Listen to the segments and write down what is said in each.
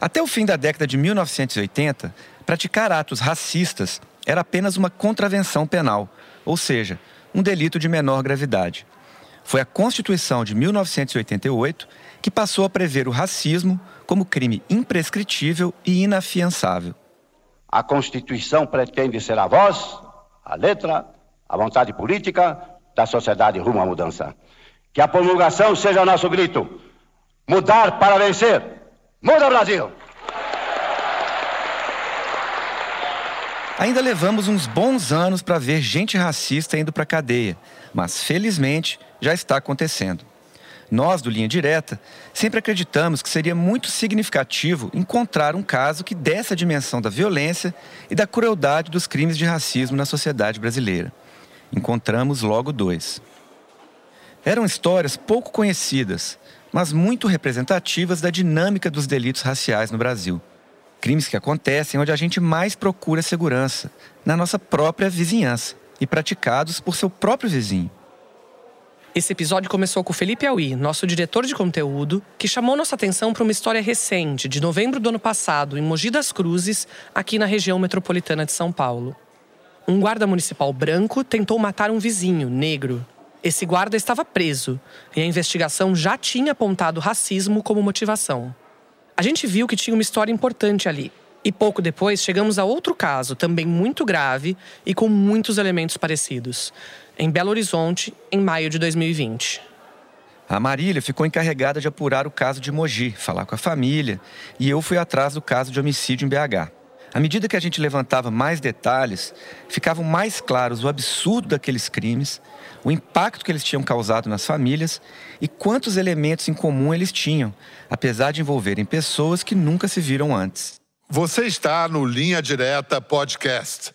Até o fim da década de 1980, praticar atos racistas era apenas uma contravenção penal, ou seja, um delito de menor gravidade. Foi a Constituição de 1988 que passou a prever o racismo como crime imprescritível e inafiançável. A Constituição pretende ser a voz, a letra, a vontade política da sociedade rumo à mudança. Que a promulgação seja nosso grito. Mudar para vencer. Muda Brasil! Ainda levamos uns bons anos para ver gente racista indo para a cadeia, mas felizmente já está acontecendo. Nós, do Linha Direta, sempre acreditamos que seria muito significativo encontrar um caso que desse a dimensão da violência e da crueldade dos crimes de racismo na sociedade brasileira. Encontramos logo dois. Eram histórias pouco conhecidas, mas muito representativas da dinâmica dos delitos raciais no Brasil. Crimes que acontecem onde a gente mais procura segurança, na nossa própria vizinhança, e praticados por seu próprio vizinho. Esse episódio começou com o Felipe Aui, nosso diretor de conteúdo, que chamou nossa atenção para uma história recente, de novembro do ano passado, em Mogi das Cruzes, aqui na região metropolitana de São Paulo. Um guarda municipal branco tentou matar um vizinho, negro. Esse guarda estava preso e a investigação já tinha apontado racismo como motivação. A gente viu que tinha uma história importante ali. E pouco depois chegamos a outro caso, também muito grave e com muitos elementos parecidos em Belo Horizonte, em maio de 2020. A Marília ficou encarregada de apurar o caso de Mogi, falar com a família, e eu fui atrás do caso de homicídio em BH. À medida que a gente levantava mais detalhes, ficavam mais claros o absurdo daqueles crimes, o impacto que eles tinham causado nas famílias e quantos elementos em comum eles tinham, apesar de envolverem pessoas que nunca se viram antes. Você está no Linha Direta Podcast.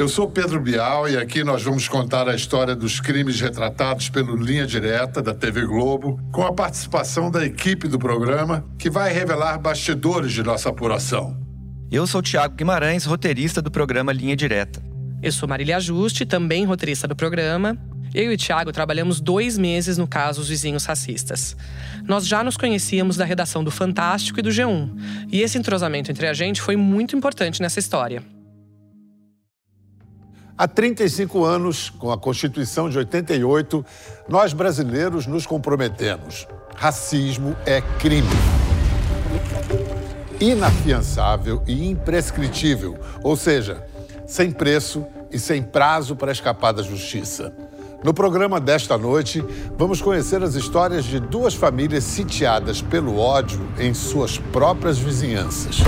Eu sou Pedro Bial e aqui nós vamos contar a história dos crimes retratados pelo Linha Direta da TV Globo, com a participação da equipe do programa, que vai revelar bastidores de nossa apuração. Eu sou Tiago Guimarães, roteirista do programa Linha Direta. Eu sou Marília Ajuste, também roteirista do programa. Eu e o Thiago trabalhamos dois meses no caso Os Vizinhos Racistas. Nós já nos conhecíamos da redação do Fantástico e do G1, e esse entrosamento entre a gente foi muito importante nessa história. Há 35 anos, com a Constituição de 88, nós brasileiros nos comprometemos. Racismo é crime. Inafiançável e imprescritível, ou seja, sem preço e sem prazo para escapar da justiça. No programa desta noite, vamos conhecer as histórias de duas famílias sitiadas pelo ódio em suas próprias vizinhanças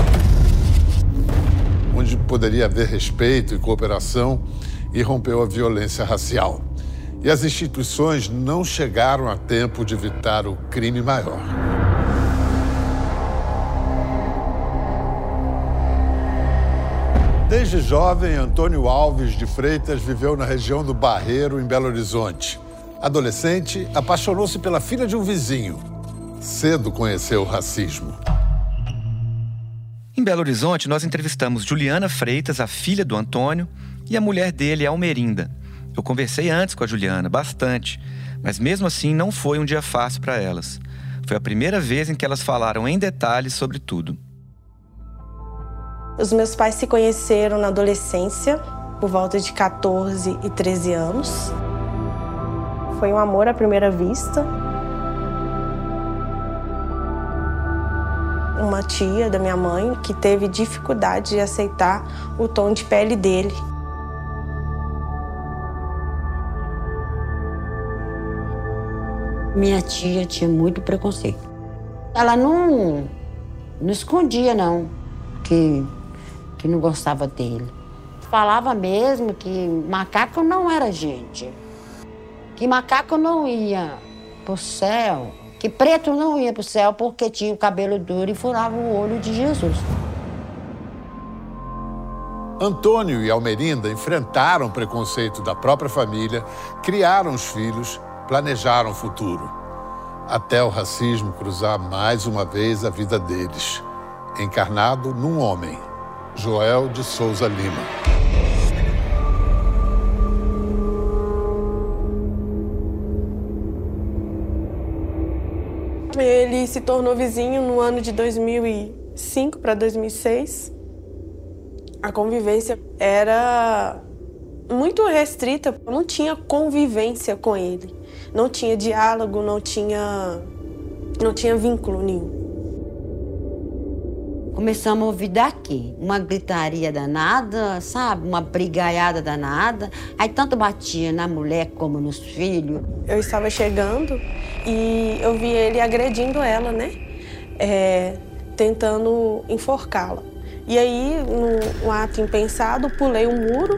onde poderia haver respeito e cooperação, e rompeu a violência racial. E as instituições não chegaram a tempo de evitar o crime maior. Desde jovem, Antônio Alves de Freitas viveu na região do Barreiro, em Belo Horizonte. Adolescente, apaixonou-se pela filha de um vizinho. Cedo conheceu o racismo. Em Belo Horizonte, nós entrevistamos Juliana Freitas, a filha do Antônio, e a mulher dele, Almerinda. Eu conversei antes com a Juliana, bastante, mas mesmo assim não foi um dia fácil para elas. Foi a primeira vez em que elas falaram em detalhes sobre tudo. Os meus pais se conheceram na adolescência, por volta de 14 e 13 anos. Foi um amor à primeira vista. Uma tia da minha mãe que teve dificuldade de aceitar o tom de pele dele. Minha tia tinha muito preconceito. Ela não, não escondia, não, que, que não gostava dele. Falava mesmo que macaco não era gente. Que macaco não ia pro céu que preto não ia para o céu porque tinha o cabelo duro e furava o olho de Jesus. Antônio e Almerinda enfrentaram o preconceito da própria família, criaram os filhos, planejaram o futuro. até o racismo cruzar mais uma vez a vida deles, encarnado num homem, Joel de Souza Lima. Ele se tornou vizinho no ano de 2005 para 2006. A convivência era muito restrita, não tinha convivência com ele. Não tinha diálogo, não tinha não tinha vínculo nenhum. Começamos a ouvir daqui, uma gritaria danada, sabe? Uma brigaiada danada. Aí tanto batia na mulher como nos filhos. Eu estava chegando e eu vi ele agredindo ela, né? É, tentando enforcá-la. E aí, no ato impensado, pulei o um muro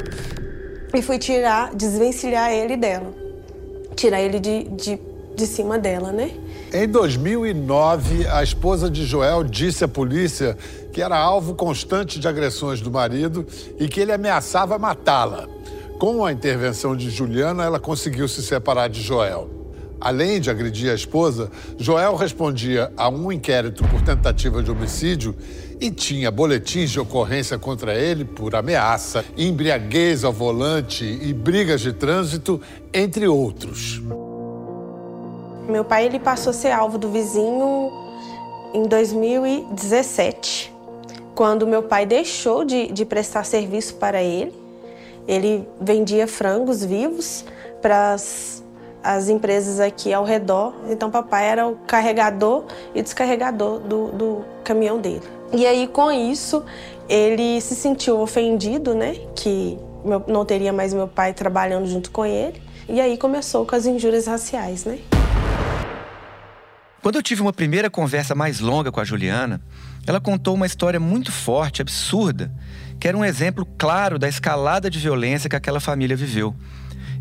e fui tirar, desvencilhar ele dela. Tirar ele de, de, de cima dela, né? Em 2009, a esposa de Joel disse à polícia que era alvo constante de agressões do marido e que ele ameaçava matá-la. Com a intervenção de Juliana, ela conseguiu se separar de Joel. Além de agredir a esposa, Joel respondia a um inquérito por tentativa de homicídio e tinha boletins de ocorrência contra ele por ameaça, embriaguez ao volante e brigas de trânsito, entre outros. Meu pai ele passou a ser alvo do vizinho em 2017, quando meu pai deixou de, de prestar serviço para ele. Ele vendia frangos vivos para as, as empresas aqui ao redor. Então, papai era o carregador e descarregador do, do caminhão dele. E aí, com isso, ele se sentiu ofendido, né? Que meu, não teria mais meu pai trabalhando junto com ele. E aí começou com as injúrias raciais, né? Quando eu tive uma primeira conversa mais longa com a Juliana, ela contou uma história muito forte, absurda, que era um exemplo claro da escalada de violência que aquela família viveu.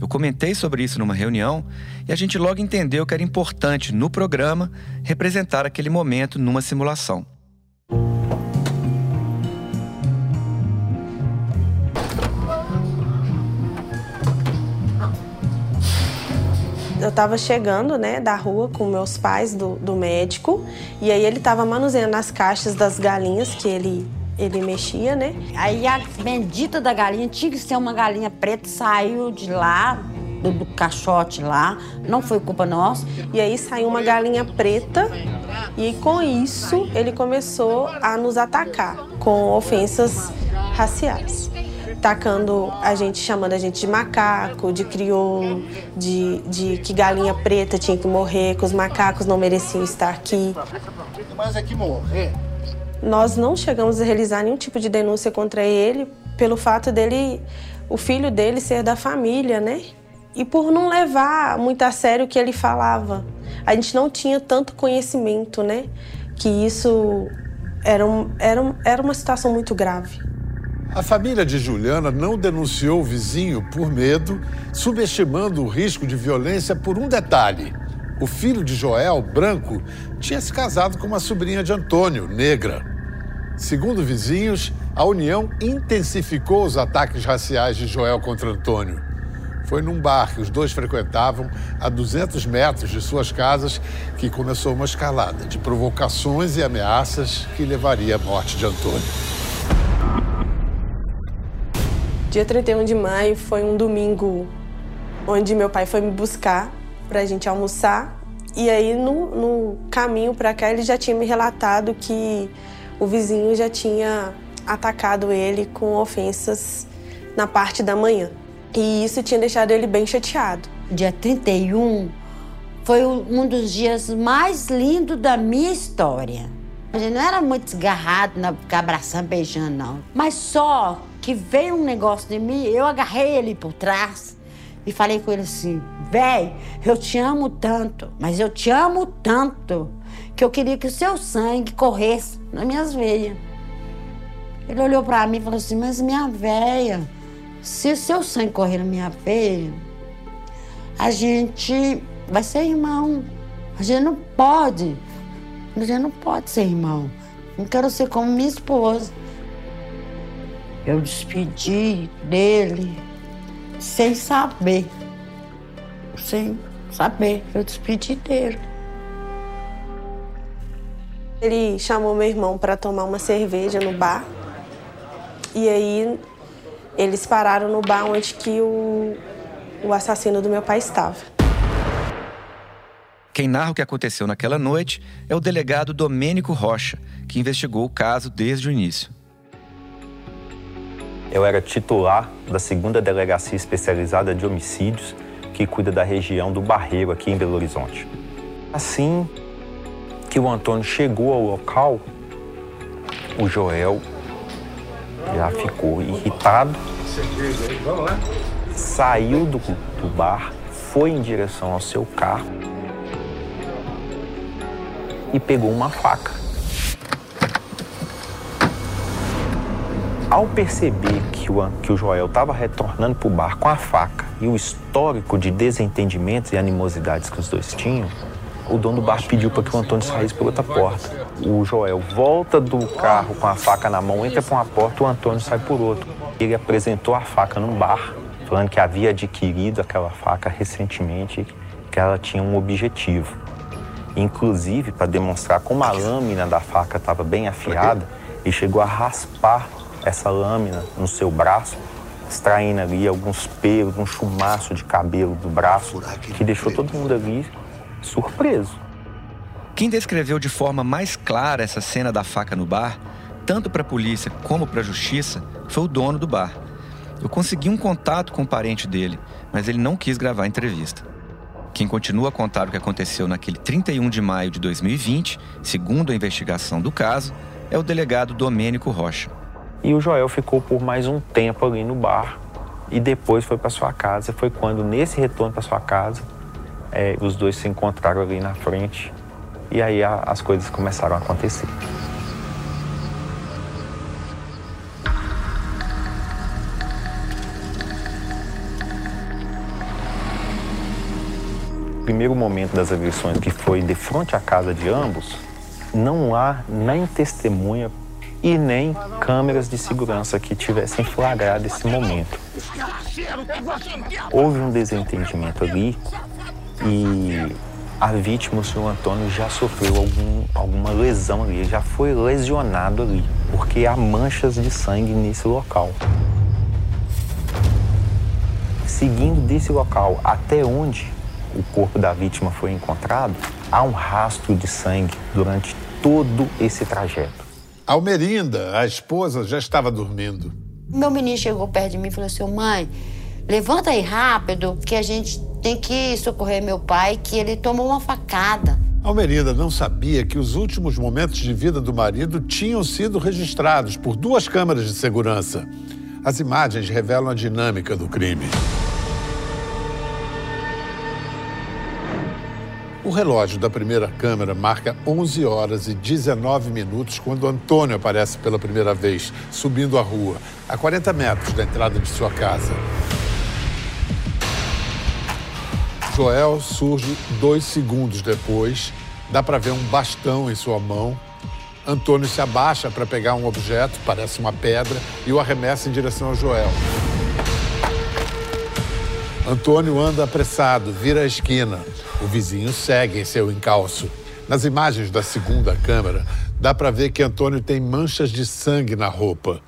Eu comentei sobre isso numa reunião e a gente logo entendeu que era importante, no programa, representar aquele momento numa simulação. Eu estava chegando, né, da rua com meus pais do, do médico, e aí ele estava manuseando as caixas das galinhas que ele ele mexia, né? Aí a bendita da galinha tinha que ser uma galinha preta, saiu de lá, do, do caixote lá, não foi culpa nossa. E aí saiu uma galinha preta e com isso ele começou a nos atacar com ofensas raciais tacando a gente, chamando a gente de macaco, de crioulo, de, de que galinha preta tinha que morrer, que os macacos não mereciam estar aqui. Mas é que morrer. Nós não chegamos a realizar nenhum tipo de denúncia contra ele pelo fato dele, o filho dele ser da família, né? E por não levar muito a sério o que ele falava. A gente não tinha tanto conhecimento, né? Que isso era, um, era, um, era uma situação muito grave. A família de Juliana não denunciou o vizinho por medo, subestimando o risco de violência por um detalhe. O filho de Joel, branco, tinha se casado com uma sobrinha de Antônio, negra. Segundo vizinhos, a união intensificou os ataques raciais de Joel contra Antônio. Foi num bar que os dois frequentavam, a 200 metros de suas casas, que começou uma escalada de provocações e ameaças que levaria à morte de Antônio. Dia 31 de maio foi um domingo onde meu pai foi me buscar para a gente almoçar. E aí, no, no caminho para cá, ele já tinha me relatado que o vizinho já tinha atacado ele com ofensas na parte da manhã. E isso tinha deixado ele bem chateado. Dia 31 foi um dos dias mais lindos da minha história. A gente não era muito desgarrado, não, ficar abraçando, beijando, não. Mas só que veio um negócio de mim, eu agarrei ele por trás e falei com ele assim: véi, eu te amo tanto, mas eu te amo tanto que eu queria que o seu sangue corresse nas minhas veias. Ele olhou para mim e falou assim: mas minha véia, se o seu sangue correr na minha veia, a gente vai ser irmão. A gente não pode. A gente não pode ser irmão. Não quero ser como minha esposa. Eu despedi dele sem saber. Sem saber. Eu despedi dele. Ele chamou meu irmão para tomar uma cerveja no bar. E aí eles pararam no bar onde que o, o assassino do meu pai estava. Quem narra o que aconteceu naquela noite é o delegado Domênico Rocha, que investigou o caso desde o início. Eu era titular da segunda delegacia especializada de homicídios, que cuida da região do Barreiro, aqui em Belo Horizonte. Assim que o Antônio chegou ao local, o Joel já ficou irritado, saiu do, do bar, foi em direção ao seu carro e pegou uma faca. Ao perceber que o, que o Joel estava retornando para o bar com a faca e o histórico de desentendimentos e animosidades que os dois tinham, o dono do bar pediu para que o Antônio saísse pela outra porta. O Joel volta do carro com a faca na mão, entra por uma porta, o Antônio sai por outra. Ele apresentou a faca num bar, falando que havia adquirido aquela faca recentemente, que ela tinha um objetivo. Inclusive, para demonstrar como a lâmina da faca estava bem afiada, ele chegou a raspar essa lâmina no seu braço, extraindo ali alguns pelos, um chumaço de cabelo do braço, que deixou todo mundo ali surpreso. Quem descreveu de forma mais clara essa cena da faca no bar, tanto para a polícia como para a justiça, foi o dono do bar. Eu consegui um contato com o parente dele, mas ele não quis gravar a entrevista. Quem continua a contar o que aconteceu naquele 31 de maio de 2020, segundo a investigação do caso, é o delegado Domênico Rocha. E o Joel ficou por mais um tempo ali no bar e depois foi para sua casa. Foi quando, nesse retorno para sua casa, é, os dois se encontraram ali na frente e aí a, as coisas começaram a acontecer. O primeiro momento das agressões, que foi de frente à casa de ambos, não há nem testemunha e nem câmeras de segurança que tivessem flagrado esse momento. Houve um desentendimento ali e a vítima, o senhor Antônio, já sofreu algum, alguma lesão ali, já foi lesionado ali, porque há manchas de sangue nesse local. Seguindo desse local até onde o corpo da vítima foi encontrado, há um rastro de sangue durante todo esse trajeto. Almerinda, a esposa, já estava dormindo. Meu menino chegou perto de mim e falou assim: mãe, levanta aí rápido, que a gente tem que socorrer meu pai, que ele tomou uma facada. Almerinda não sabia que os últimos momentos de vida do marido tinham sido registrados por duas câmeras de segurança. As imagens revelam a dinâmica do crime. O relógio da primeira câmera marca 11 horas e 19 minutos quando Antônio aparece pela primeira vez, subindo a rua, a 40 metros da entrada de sua casa. Joel surge dois segundos depois. Dá para ver um bastão em sua mão. Antônio se abaixa para pegar um objeto, parece uma pedra, e o arremessa em direção a Joel. Antônio anda apressado, vira a esquina. O vizinho segue em seu encalço. Nas imagens da segunda câmera, dá para ver que Antônio tem manchas de sangue na roupa.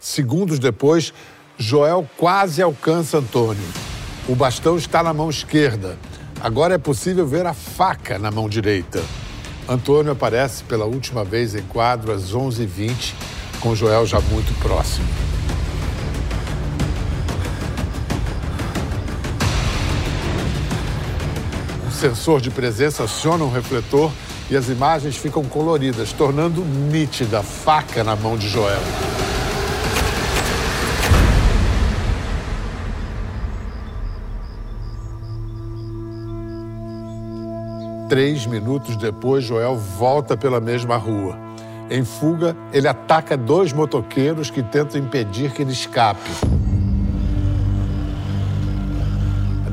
Segundos depois, Joel quase alcança Antônio. O bastão está na mão esquerda. Agora é possível ver a faca na mão direita. Antônio aparece pela última vez em quadro às 11h20, com Joel já muito próximo. Sensor de presença aciona um refletor e as imagens ficam coloridas, tornando nítida a faca na mão de Joel. Três minutos depois, Joel volta pela mesma rua. Em fuga, ele ataca dois motoqueiros que tentam impedir que ele escape.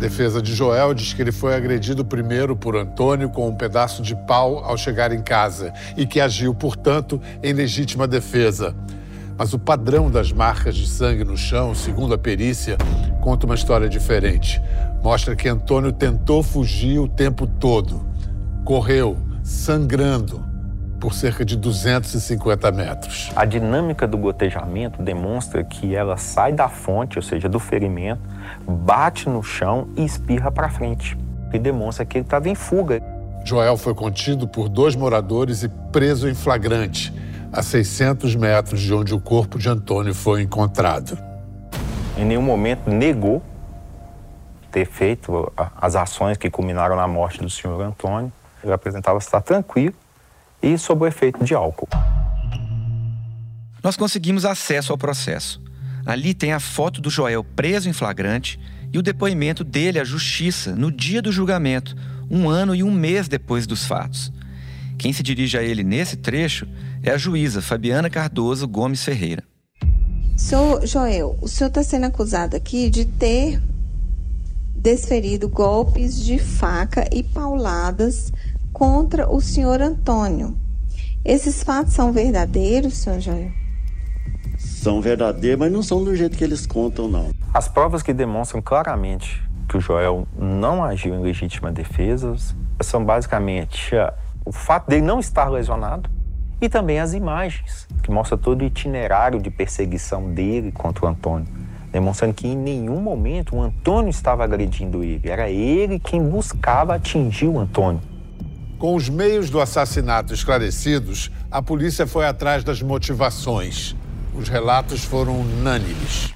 Defesa de Joel diz que ele foi agredido primeiro por Antônio com um pedaço de pau ao chegar em casa e que agiu, portanto, em legítima defesa. Mas o padrão das marcas de sangue no chão, segundo a perícia, conta uma história diferente. Mostra que Antônio tentou fugir o tempo todo correu sangrando por cerca de 250 metros. A dinâmica do gotejamento demonstra que ela sai da fonte, ou seja, do ferimento, bate no chão e espirra para frente, que demonstra que ele estava em fuga. Joel foi contido por dois moradores e preso em flagrante, a 600 metros de onde o corpo de Antônio foi encontrado. Em nenhum momento negou ter feito as ações que culminaram na morte do senhor Antônio. Ele apresentava estar tranquilo e sob o efeito de álcool. Nós conseguimos acesso ao processo. Ali tem a foto do Joel preso em flagrante e o depoimento dele à justiça no dia do julgamento, um ano e um mês depois dos fatos. Quem se dirige a ele nesse trecho é a juíza Fabiana Cardoso Gomes Ferreira. Senhor Joel, o senhor está sendo acusado aqui de ter desferido golpes de faca e pauladas contra o senhor Antônio. Esses fatos são verdadeiros, senhor Joel? São verdadeiros, mas não são do jeito que eles contam, não. As provas que demonstram claramente que o Joel não agiu em legítima defesa são basicamente o fato dele não estar lesionado e também as imagens que mostram todo o itinerário de perseguição dele contra o Antônio, demonstrando que em nenhum momento o Antônio estava agredindo ele, era ele quem buscava atingir o Antônio. Com os meios do assassinato esclarecidos, a polícia foi atrás das motivações. Os relatos foram unânimes.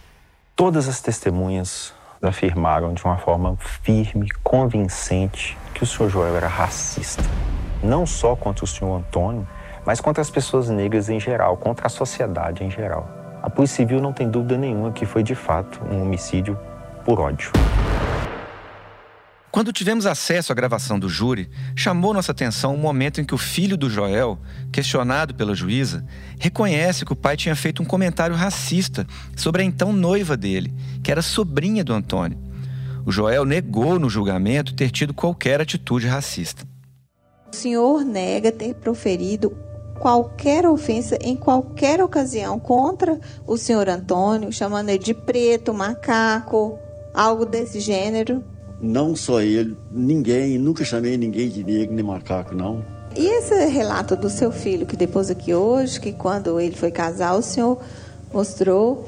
Todas as testemunhas afirmaram de uma forma firme, convincente, que o senhor Joel era racista. Não só contra o senhor Antônio, mas contra as pessoas negras em geral, contra a sociedade em geral. A Polícia Civil não tem dúvida nenhuma que foi de fato um homicídio por ódio. Quando tivemos acesso à gravação do júri, chamou nossa atenção o momento em que o filho do Joel, questionado pela juíza, reconhece que o pai tinha feito um comentário racista sobre a então noiva dele, que era sobrinha do Antônio. O Joel negou no julgamento ter tido qualquer atitude racista. O senhor nega ter proferido qualquer ofensa em qualquer ocasião contra o senhor Antônio, chamando ele de preto, macaco, algo desse gênero? Não só ele, ninguém, nunca chamei ninguém de negro nem macaco, não. E esse relato do seu filho que depois aqui hoje, que quando ele foi casar, o senhor mostrou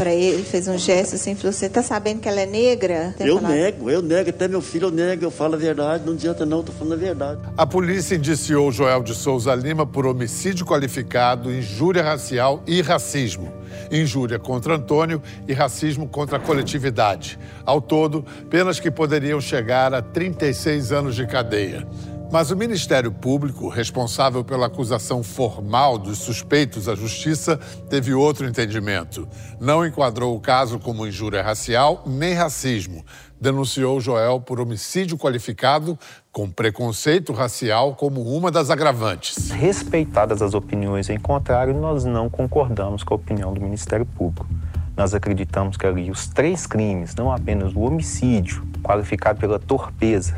para ele, fez um gesto assim, falou: Você tá sabendo que ela é negra? Tem eu falado... nego, eu nego, até meu filho eu nego, eu falo a verdade, não adianta não, tô falando a verdade. A polícia indiciou Joel de Souza Lima por homicídio qualificado, injúria racial e racismo. Injúria contra Antônio e racismo contra a coletividade. Ao todo, penas que poderiam chegar a 36 anos de cadeia. Mas o Ministério Público, responsável pela acusação formal dos suspeitos à Justiça, teve outro entendimento. Não enquadrou o caso como injúria racial nem racismo. Denunciou Joel por homicídio qualificado com preconceito racial como uma das agravantes. Respeitadas as opiniões em contrário, nós não concordamos com a opinião do Ministério Público. Nós acreditamos que ali os três crimes, não apenas o homicídio, qualificado pela torpeza,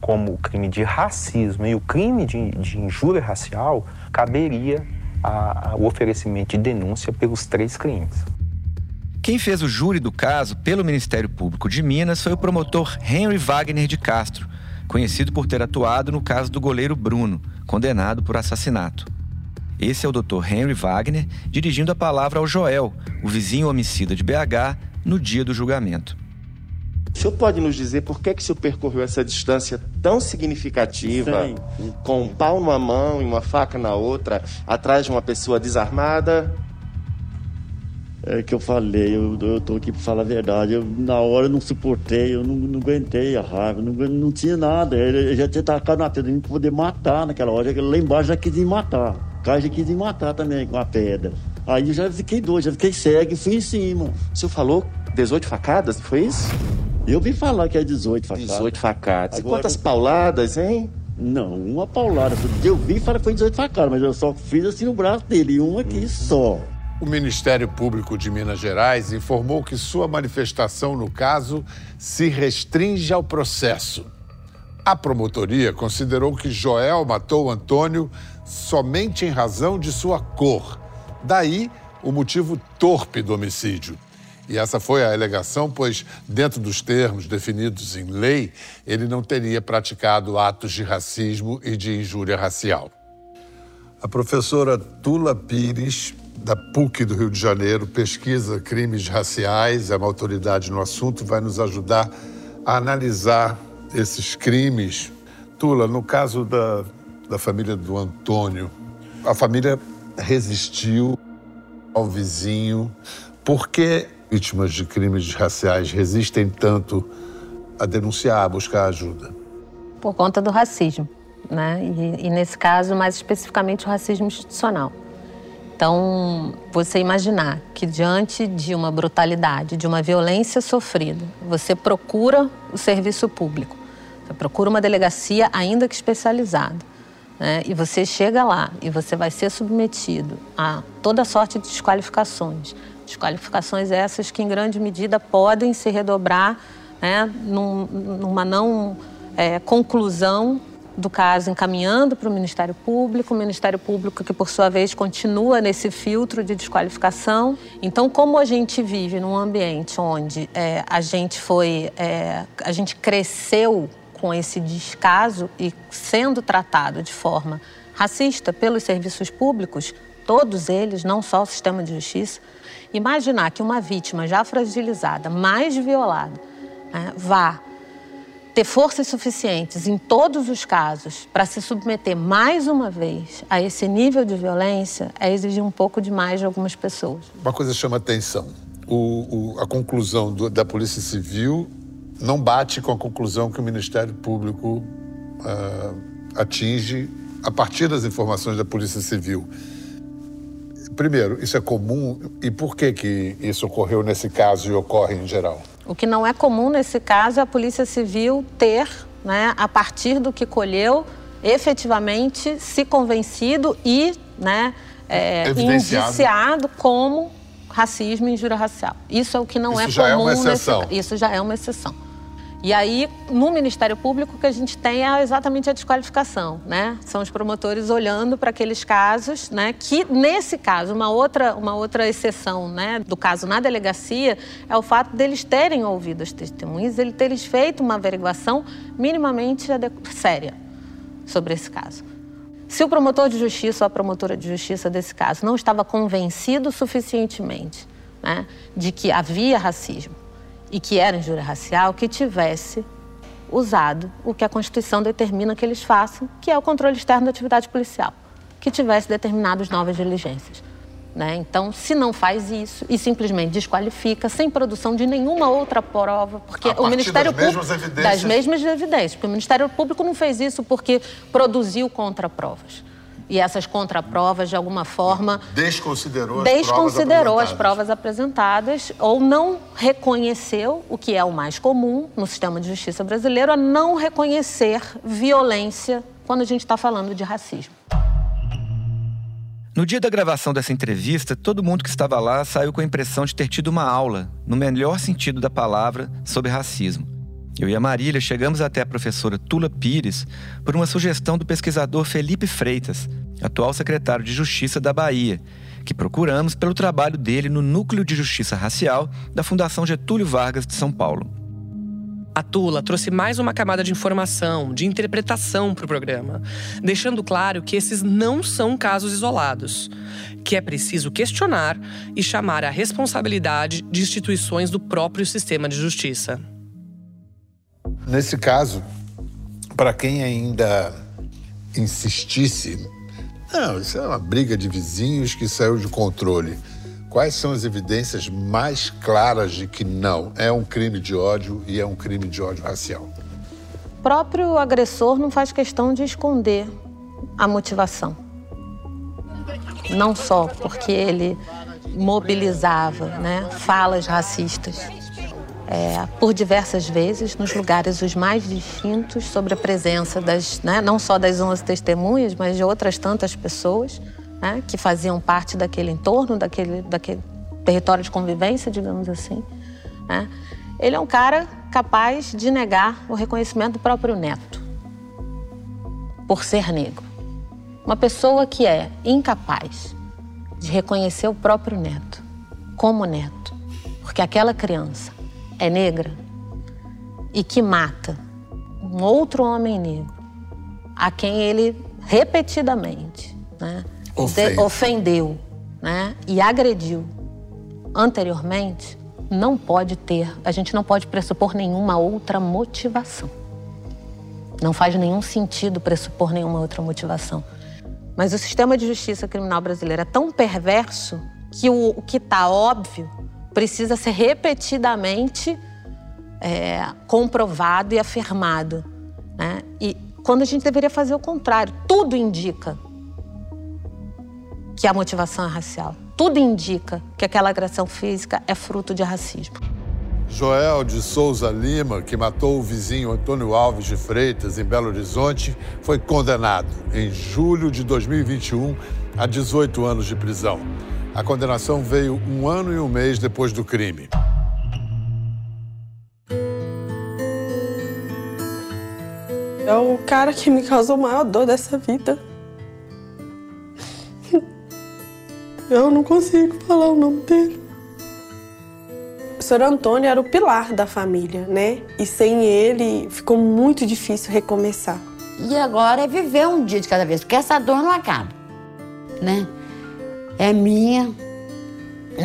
como o crime de racismo e o crime de, de injúria racial, caberia a, a, o oferecimento de denúncia pelos três crimes. Quem fez o júri do caso pelo Ministério Público de Minas foi o promotor Henry Wagner de Castro, conhecido por ter atuado no caso do goleiro Bruno, condenado por assassinato. Esse é o Dr. Henry Wagner dirigindo a palavra ao Joel, o vizinho homicida de BH, no dia do julgamento. O senhor pode nos dizer por que, que o senhor percorreu essa distância tão significativa, Sim. com um pau numa mão e uma faca na outra, atrás de uma pessoa desarmada? É que eu falei, eu, eu tô aqui para falar a verdade. Eu, na hora eu não suportei, eu não, não aguentei a raiva, não, não tinha nada. Ele já tinha tacado na pedra para poder matar naquela hora. Lá embaixo já quis me matar. O cara já quis me matar também com a pedra. Aí eu já fiquei doido, já fiquei cego e fui em cima. O senhor falou 18 facadas, foi isso? Eu vi falar que é 18 facadas. 18 facadas. Agora, e quantas pauladas, hein? Não, uma paulada. Eu vi falar que foi 18 facadas, mas eu só fiz assim no braço dele, uma aqui só. O Ministério Público de Minas Gerais informou que sua manifestação no caso se restringe ao processo. A promotoria considerou que Joel matou Antônio somente em razão de sua cor. Daí o motivo torpe do homicídio. E essa foi a alegação, pois, dentro dos termos definidos em lei, ele não teria praticado atos de racismo e de injúria racial. A professora Tula Pires, da PUC do Rio de Janeiro, pesquisa crimes raciais, é uma autoridade no assunto, vai nos ajudar a analisar esses crimes. Tula, no caso da, da família do Antônio, a família resistiu ao vizinho. Por que vítimas de crimes raciais resistem tanto a denunciar, a buscar ajuda? Por conta do racismo, né? E, e nesse caso, mais especificamente, o racismo institucional. Então, você imaginar que diante de uma brutalidade, de uma violência sofrida, você procura o serviço público, você procura uma delegacia, ainda que especializada, né? e você chega lá e você vai ser submetido a toda sorte de desqualificações. Desqualificações essas que, em grande medida, podem se redobrar né, num, numa não é, conclusão do caso encaminhando para o Ministério Público, o Ministério Público que, por sua vez, continua nesse filtro de desqualificação. Então, como a gente vive num ambiente onde é, a gente foi, é, a gente cresceu com esse descaso e sendo tratado de forma racista pelos serviços públicos, todos eles, não só o sistema de justiça, imaginar que uma vítima já fragilizada, mais violada, né, vá ter forças suficientes em todos os casos para se submeter mais uma vez a esse nível de violência é exigir um pouco demais de algumas pessoas. Uma coisa chama atenção: o, o, a conclusão do, da Polícia Civil não bate com a conclusão que o Ministério Público uh, atinge a partir das informações da Polícia Civil. Primeiro, isso é comum e por que, que isso ocorreu nesse caso e ocorre em geral? O que não é comum nesse caso é a Polícia Civil ter, né, a partir do que colheu, efetivamente se convencido e né, é, indiciado como racismo e injúria racial. Isso é o que não isso é já comum. É uma exceção. Nesse, isso já é uma exceção. E aí, no Ministério Público, o que a gente tem é exatamente a desqualificação, né? São os promotores olhando para aqueles casos, né? Que, nesse caso, uma outra, uma outra exceção, né? Do caso na delegacia é o fato deles terem ouvido as testemunhas, eles terem feito uma averiguação minimamente séria sobre esse caso. Se o promotor de justiça ou a promotora de justiça desse caso não estava convencido suficientemente né, de que havia racismo, e que era injúria racial, que tivesse usado o que a Constituição determina que eles façam, que é o controle externo da atividade policial, que tivesse determinadas novas diligências. Né? Então, se não faz isso e simplesmente desqualifica, sem produção de nenhuma outra prova, porque o Ministério das Público. Mesmas. Das mesmas evidências. Porque o Ministério Público não fez isso porque produziu contraprovas e essas contraprovas, de alguma forma. Desconsiderou as desconsiderou provas as provas apresentadas ou não reconheceu, o que é o mais comum no sistema de justiça brasileiro, a não reconhecer violência quando a gente está falando de racismo. No dia da gravação dessa entrevista, todo mundo que estava lá saiu com a impressão de ter tido uma aula, no melhor sentido da palavra, sobre racismo. Eu e a Marília chegamos até a professora Tula Pires por uma sugestão do pesquisador Felipe Freitas, atual secretário de Justiça da Bahia, que procuramos pelo trabalho dele no Núcleo de Justiça Racial da Fundação Getúlio Vargas de São Paulo. A Tula trouxe mais uma camada de informação, de interpretação para o programa, deixando claro que esses não são casos isolados, que é preciso questionar e chamar a responsabilidade de instituições do próprio sistema de justiça. Nesse caso, para quem ainda insistisse, não, isso é uma briga de vizinhos que saiu de controle. Quais são as evidências mais claras de que não é um crime de ódio e é um crime de ódio racial? O próprio agressor não faz questão de esconder a motivação. Não só porque ele mobilizava né, falas racistas, é, por diversas vezes, nos lugares os mais distintos, sobre a presença das, né, não só das 11 testemunhas, mas de outras tantas pessoas né, que faziam parte daquele entorno, daquele, daquele território de convivência, digamos assim. Né. Ele é um cara capaz de negar o reconhecimento do próprio neto, por ser negro. Uma pessoa que é incapaz de reconhecer o próprio neto como neto, porque aquela criança é negra e que mata um outro homem negro, a quem ele repetidamente né, Ofende. de- ofendeu né, e agrediu anteriormente, não pode ter, a gente não pode pressupor nenhuma outra motivação. Não faz nenhum sentido pressupor nenhuma outra motivação. Mas o sistema de justiça criminal brasileiro é tão perverso que o, o que está óbvio precisa ser repetidamente é, comprovado e afirmado. Né? E quando a gente deveria fazer o contrário, tudo indica que a motivação é racial. Tudo indica que aquela agressão física é fruto de racismo. Joel de Souza Lima, que matou o vizinho Antônio Alves de Freitas em Belo Horizonte, foi condenado em julho de 2021 a 18 anos de prisão. A condenação veio um ano e um mês depois do crime. É o cara que me causou a maior dor dessa vida. Eu não consigo falar o nome dele. O senhor Antônio era o pilar da família, né? E sem ele ficou muito difícil recomeçar. E agora é viver um dia de cada vez, porque essa dor não acaba, né? É minha,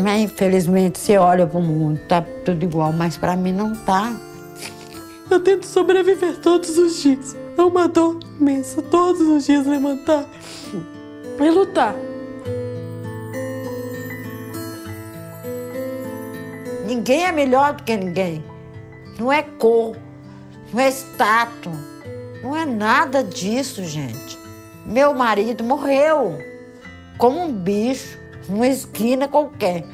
mas infelizmente você olha pro mundo, tá tudo igual, mas pra mim não tá. Eu tento sobreviver todos os dias. É uma dor imensa, todos os dias levantar e lutar. Ninguém é melhor do que ninguém. Não é cor, não é status, não é nada disso, gente. Meu marido morreu como um bicho, numa esquina qualquer,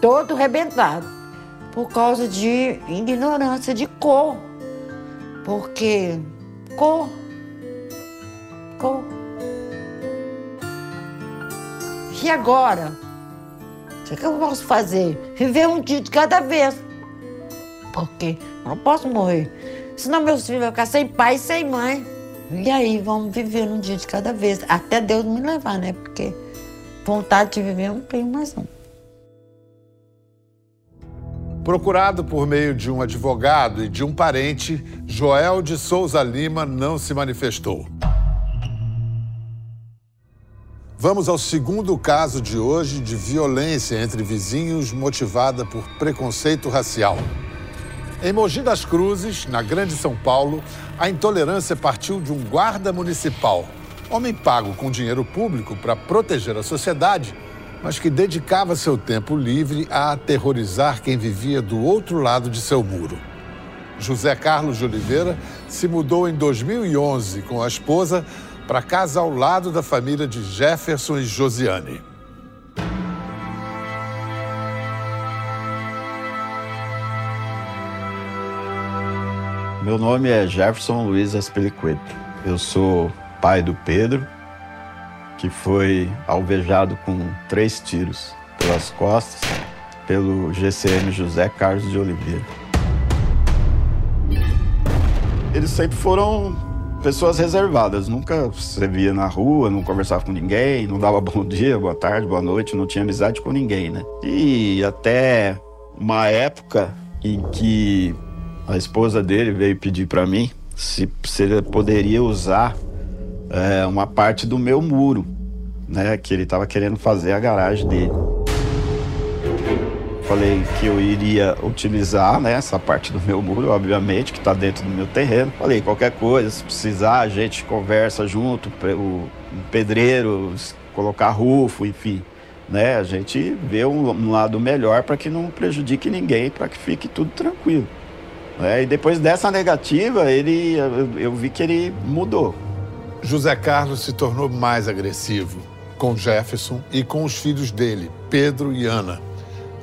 todo rebentado, por causa de ignorância de cor. Porque cor, cor. E agora? O que eu posso fazer? Viver um dia de cada vez. Porque não posso morrer. Senão meus filhos vão ficar sem pai e sem mãe. E aí, vamos viver um dia de cada vez. Até Deus me levar, né? Porque vontade de viver eu não tenho mais não. Procurado por meio de um advogado e de um parente, Joel de Souza Lima não se manifestou. Vamos ao segundo caso de hoje de violência entre vizinhos motivada por preconceito racial. Em Mogi das Cruzes, na Grande São Paulo, a intolerância partiu de um guarda municipal, homem pago com dinheiro público para proteger a sociedade, mas que dedicava seu tempo livre a aterrorizar quem vivia do outro lado de seu muro. José Carlos de Oliveira se mudou em 2011 com a esposa para casa ao lado da família de Jefferson e Josiane. Meu nome é Jefferson Luiz Aspelicueta. Eu sou pai do Pedro, que foi alvejado com três tiros pelas costas pelo GCM José Carlos de Oliveira. Eles sempre foram pessoas reservadas, nunca você via na rua, não conversava com ninguém, não dava bom dia, boa tarde, boa noite, não tinha amizade com ninguém, né? E até uma época em que a esposa dele veio pedir para mim se, se ele poderia usar é, uma parte do meu muro, né? Que ele estava querendo fazer a garagem dele. Falei que eu iria utilizar né, essa parte do meu muro, obviamente, que está dentro do meu terreno. Falei, qualquer coisa, se precisar, a gente conversa junto, o pedreiro, colocar rufo, enfim. Né? A gente vê um, lado melhor para que não prejudique ninguém, para que fique tudo tranquilo. né? E depois dessa negativa, ele, eu vi que ele mudou. José Carlos se tornou mais agressivo com Jefferson e com os filhos dele, Pedro e Ana.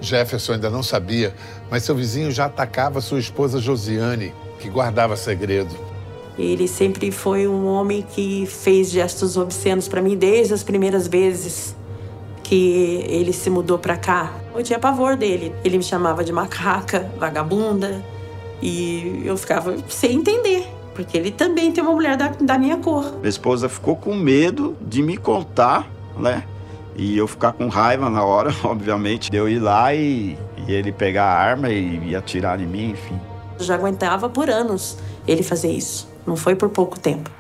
Jefferson ainda não sabia, mas seu vizinho já atacava sua esposa Josiane, que guardava segredo. Ele sempre foi um homem que fez gestos obscenos para mim desde as primeiras vezes que ele se mudou para cá. Eu tinha pavor dele. Ele me chamava de macaca, vagabunda, e eu ficava sem entender, porque ele também tem uma mulher da, da minha cor. Minha esposa ficou com medo de me contar, né? E eu ficar com raiva na hora, obviamente, de eu ir lá e, e ele pegar a arma e, e atirar em mim, enfim. Eu já aguentava por anos ele fazer isso. Não foi por pouco tempo.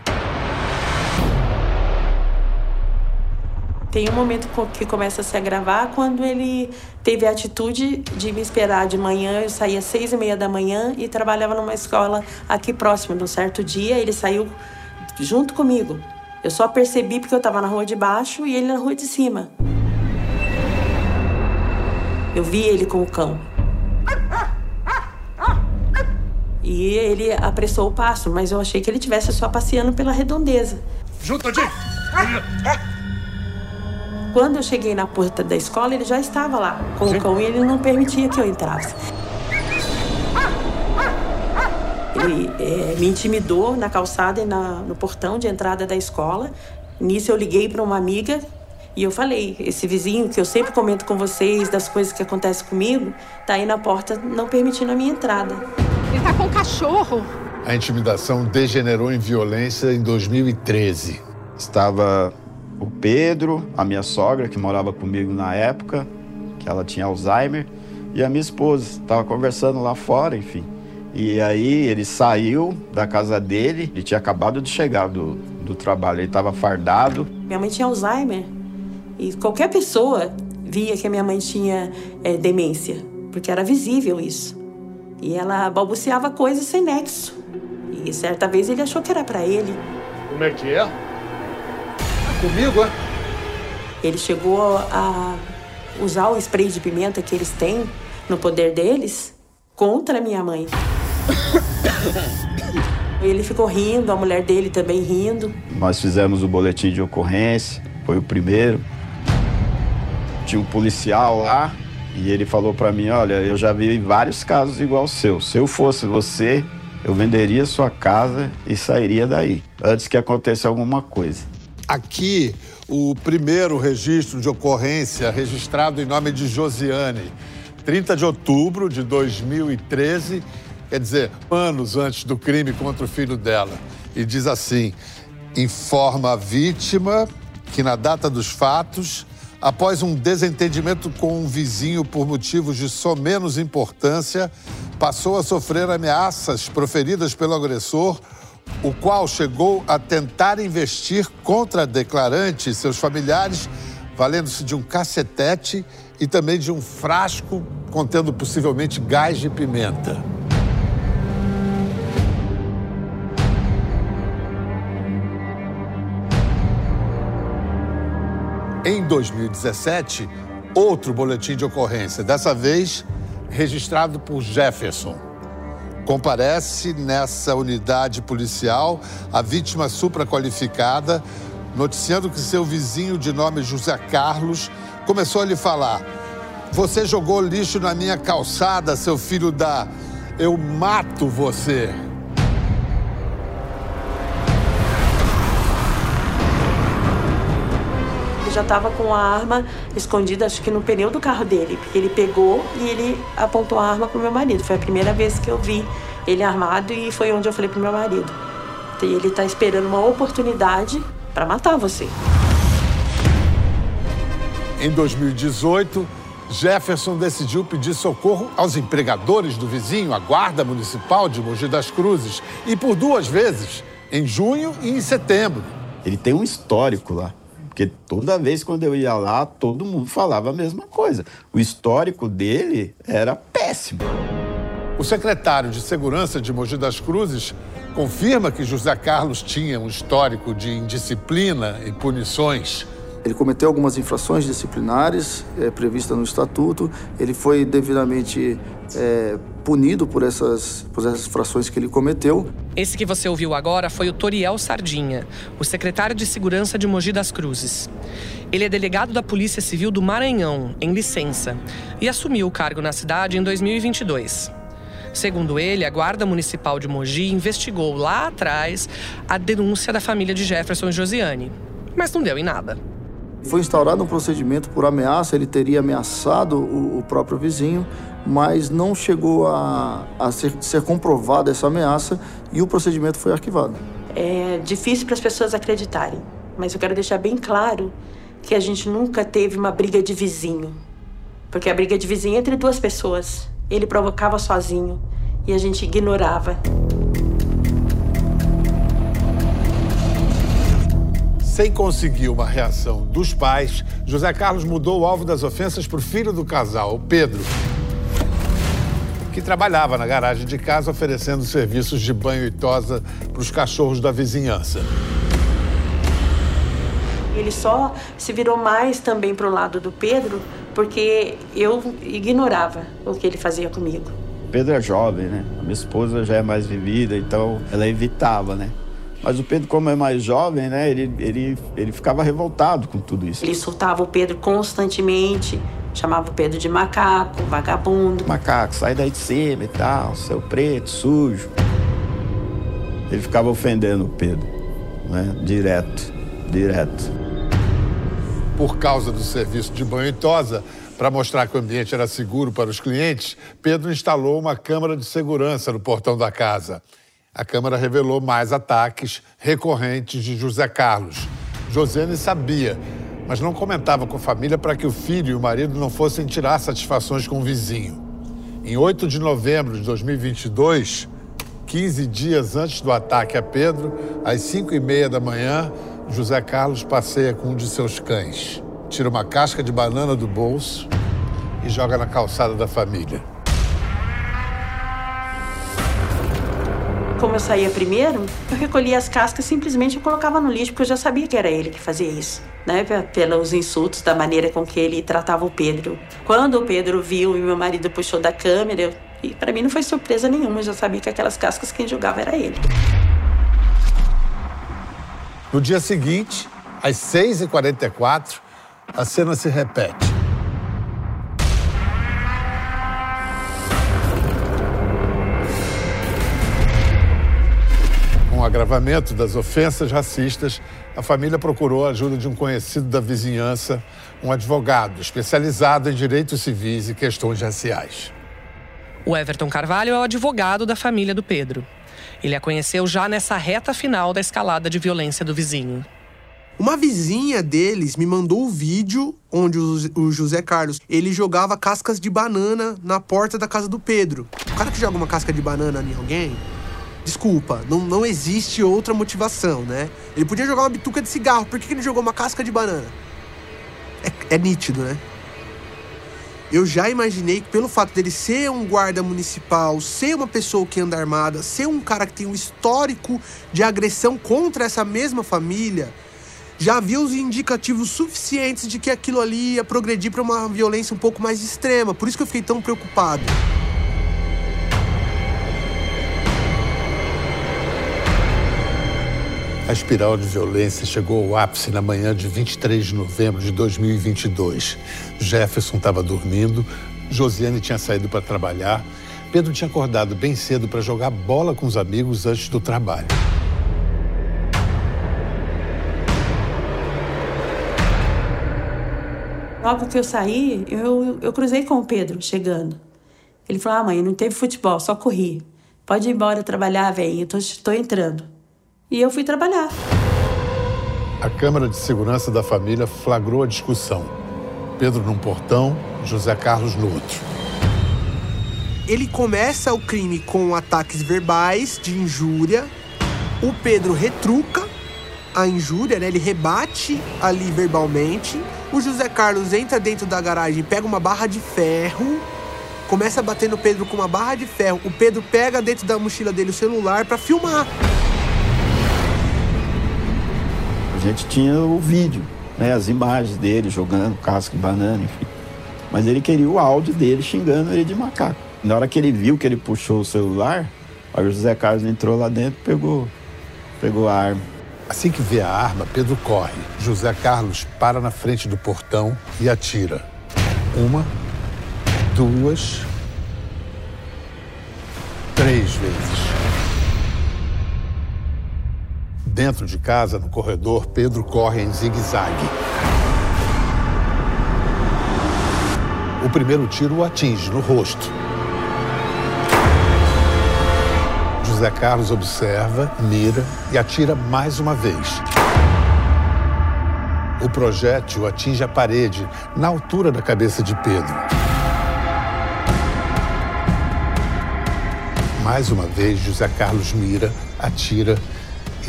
Tem um momento que começa a se agravar quando ele teve a atitude de me esperar de manhã. Eu saía às seis e meia da manhã e trabalhava numa escola aqui próximo. Num certo dia, ele saiu junto comigo. Eu só percebi porque eu estava na rua de baixo e ele na rua de cima. Eu vi ele com o cão. E ele apressou o passo, mas eu achei que ele tivesse só passeando pela redondeza. Junto, Jim! Quando eu cheguei na porta da escola, ele já estava lá com Sim. o cão e ele não permitia que eu entrasse. Ele é, me intimidou na calçada e na, no portão de entrada da escola. Nisso eu liguei para uma amiga e eu falei: esse vizinho que eu sempre comento com vocês das coisas que acontecem comigo, tá aí na porta não permitindo a minha entrada. Ele tá com um cachorro. A intimidação degenerou em violência em 2013. Estava o Pedro, a minha sogra, que morava comigo na época, que ela tinha Alzheimer, e a minha esposa. Estava conversando lá fora, enfim. E aí ele saiu da casa dele, ele tinha acabado de chegar do, do trabalho, ele estava fardado. Minha mãe tinha Alzheimer. E qualquer pessoa via que a minha mãe tinha é, demência, porque era visível isso. E ela balbuciava coisas sem nexo. E certa vez ele achou que era para ele. Como é que é? Comigo, é? Ele chegou a usar o spray de pimenta que eles têm no poder deles contra minha mãe. Ele ficou rindo, a mulher dele também rindo. Nós fizemos o boletim de ocorrência, foi o primeiro. Tinha um policial lá e ele falou para mim: Olha, eu já vi vários casos igual ao seu. Se eu fosse você, eu venderia sua casa e sairia daí, antes que aconteça alguma coisa. Aqui, o primeiro registro de ocorrência registrado em nome de Josiane, 30 de outubro de 2013, quer dizer, anos antes do crime contra o filho dela. E diz assim: informa a vítima que na data dos fatos, após um desentendimento com um vizinho por motivos de somenos importância, passou a sofrer ameaças proferidas pelo agressor o qual chegou a tentar investir contra declarante e seus familiares, valendo-se de um cacetete e também de um frasco contendo possivelmente gás de pimenta. Em 2017, outro boletim de ocorrência, dessa vez registrado por Jefferson Comparece nessa unidade policial a vítima supraqualificada, noticiando que seu vizinho de nome José Carlos começou a lhe falar: Você jogou lixo na minha calçada, seu filho da. Eu mato você. Ele já estava com a arma escondida, acho que no pneu do carro dele. Porque ele pegou e ele apontou a arma pro meu marido. Foi a primeira vez que eu vi ele armado e foi onde eu falei pro meu marido. Ele está esperando uma oportunidade para matar você. Em 2018, Jefferson decidiu pedir socorro aos empregadores do vizinho, a Guarda Municipal de Mogi das Cruzes, e por duas vezes, em junho e em setembro. Ele tem um histórico lá. Porque toda vez quando eu ia lá, todo mundo falava a mesma coisa. O histórico dele era péssimo. O secretário de Segurança de Mogi das Cruzes confirma que José Carlos tinha um histórico de indisciplina e punições. Ele cometeu algumas infrações disciplinares é, previstas no estatuto. Ele foi devidamente é, punido por essas, por essas infrações que ele cometeu. Esse que você ouviu agora foi o Toriel Sardinha, o secretário de Segurança de Mogi das Cruzes. Ele é delegado da Polícia Civil do Maranhão, em licença, e assumiu o cargo na cidade em 2022. Segundo ele, a Guarda Municipal de Mogi investigou lá atrás a denúncia da família de Jefferson e Josiane, mas não deu em nada. Foi instaurado um procedimento por ameaça, ele teria ameaçado o, o próprio vizinho, mas não chegou a, a ser, ser comprovada essa ameaça e o procedimento foi arquivado. É difícil para as pessoas acreditarem, mas eu quero deixar bem claro que a gente nunca teve uma briga de vizinho. Porque a briga de vizinho é entre duas pessoas. Ele provocava sozinho e a gente ignorava. Sem conseguir uma reação dos pais, José Carlos mudou o alvo das ofensas para o filho do casal, o Pedro, que trabalhava na garagem de casa oferecendo serviços de banho e tosa para os cachorros da vizinhança. Ele só se virou mais também para o lado do Pedro porque eu ignorava o que ele fazia comigo. Pedro é jovem, né? A minha esposa já é mais vivida, então ela evitava, né? Mas o Pedro, como é mais jovem, né? Ele, ele, ele ficava revoltado com tudo isso. Ele insultava o Pedro constantemente, chamava o Pedro de macaco, vagabundo. Macaco, sai daí de cima e tal, seu preto, sujo. Ele ficava ofendendo o Pedro, né? Direto, direto. Por causa do serviço de banho e tosa, para mostrar que o ambiente era seguro para os clientes, Pedro instalou uma câmera de segurança no portão da casa. A câmera revelou mais ataques recorrentes de José Carlos. Josiane sabia, mas não comentava com a família para que o filho e o marido não fossem tirar satisfações com o vizinho. Em 8 de novembro de 2022, 15 dias antes do ataque a Pedro, às 5 e meia da manhã, José Carlos passeia com um de seus cães. Tira uma casca de banana do bolso e joga na calçada da família. Como eu saía primeiro, eu recolhia as cascas simplesmente eu colocava no lixo, porque eu já sabia que era ele que fazia isso, né? Pelos insultos, da maneira com que ele tratava o Pedro. Quando o Pedro viu e meu marido puxou da câmera, e para mim não foi surpresa nenhuma, eu já sabia que aquelas cascas quem jogava era ele. No dia seguinte, às 6h44, a cena se repete. Com o agravamento das ofensas racistas, a família procurou a ajuda de um conhecido da vizinhança, um advogado especializado em direitos civis e questões raciais. O Everton Carvalho é o advogado da família do Pedro. Ele a conheceu já nessa reta final da escalada de violência do vizinho. Uma vizinha deles me mandou o vídeo onde o José Carlos ele jogava cascas de banana na porta da casa do Pedro. O cara que joga uma casca de banana em alguém, desculpa, não, não existe outra motivação, né? Ele podia jogar uma bituca de cigarro, por que, que ele jogou uma casca de banana? É, é nítido, né? Eu já imaginei que pelo fato dele ser um guarda municipal, ser uma pessoa que anda armada, ser um cara que tem um histórico de agressão contra essa mesma família, já havia os indicativos suficientes de que aquilo ali ia progredir para uma violência um pouco mais extrema. Por isso que eu fiquei tão preocupado. A espiral de violência chegou ao ápice na manhã de 23 de novembro de 2022. Jefferson estava dormindo, Josiane tinha saído para trabalhar, Pedro tinha acordado bem cedo para jogar bola com os amigos antes do trabalho. Logo que eu saí, eu, eu cruzei com o Pedro chegando. Ele falou: Ah, mãe, não teve futebol, só corri. Pode ir embora trabalhar, velho, eu tô entrando. E eu fui trabalhar. A Câmara de Segurança da família flagrou a discussão. Pedro num portão, José Carlos no outro. Ele começa o crime com ataques verbais de injúria. O Pedro retruca a injúria, né? Ele rebate ali verbalmente. O José Carlos entra dentro da garagem, pega uma barra de ferro, começa a bater no Pedro com uma barra de ferro. O Pedro pega dentro da mochila dele o celular para filmar. A gente tinha o vídeo, né? As imagens dele jogando casca de banana, enfim. Mas ele queria o áudio dele xingando ele de macaco. Na hora que ele viu que ele puxou o celular, aí o José Carlos entrou lá dentro, pegou, pegou a arma. Assim que vê a arma, Pedro corre. José Carlos para na frente do portão e atira. Uma, duas, três vezes. Dentro de casa, no corredor, Pedro corre em zigue-zague. O primeiro tiro o atinge no rosto. José Carlos observa, mira e atira mais uma vez. O projétil atinge a parede, na altura da cabeça de Pedro. Mais uma vez, José Carlos mira, atira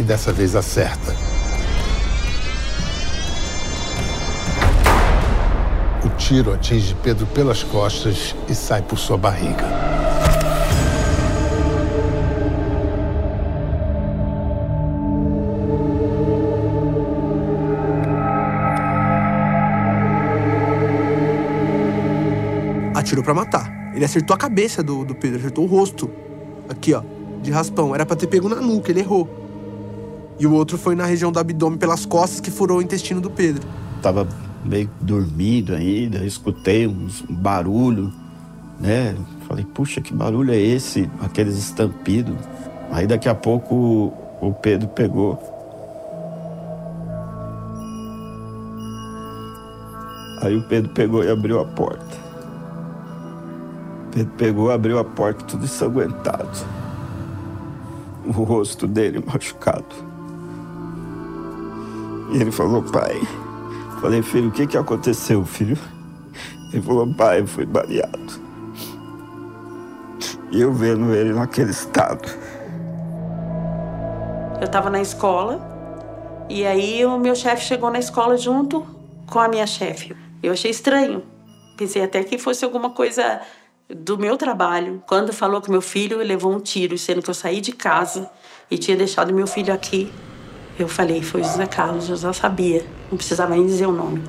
e dessa vez acerta. O tiro atinge Pedro pelas costas e sai por sua barriga. Atirou para matar. Ele acertou a cabeça do, do Pedro, acertou o rosto. Aqui, ó, de raspão. Era pra ter pego na nuca, ele errou. E o outro foi na região do abdômen pelas costas que furou o intestino do Pedro. Tava meio dormido ainda, escutei uns barulho, né? Falei, puxa, que barulho é esse? Aqueles estampidos. Aí daqui a pouco o Pedro pegou. Aí o Pedro pegou e abriu a porta. Pedro pegou, abriu a porta, tudo ensanguentado. O rosto dele machucado. E ele falou, pai. Falei, filho, o que que aconteceu, filho? Ele falou, pai, eu fui baleado. E eu vendo ele naquele estado. Eu estava na escola e aí o meu chefe chegou na escola junto com a minha chefe. Eu achei estranho. Pensei até que fosse alguma coisa do meu trabalho. Quando falou que meu filho levou um tiro, sendo que eu saí de casa e tinha deixado meu filho aqui, eu falei, foi José Carlos, eu já sabia. Não precisava nem dizer o nome.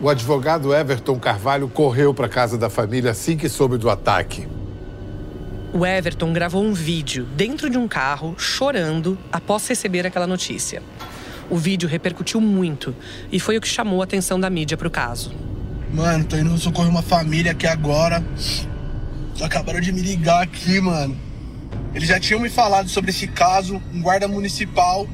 O advogado Everton Carvalho correu para a casa da família assim que soube do ataque. O Everton gravou um vídeo dentro de um carro, chorando, após receber aquela notícia. O vídeo repercutiu muito e foi o que chamou a atenção da mídia para o caso. Mano, tô indo socorrer uma família aqui agora. Só acabaram de me ligar aqui, mano. Eles já tinham me falado sobre esse caso, um guarda municipal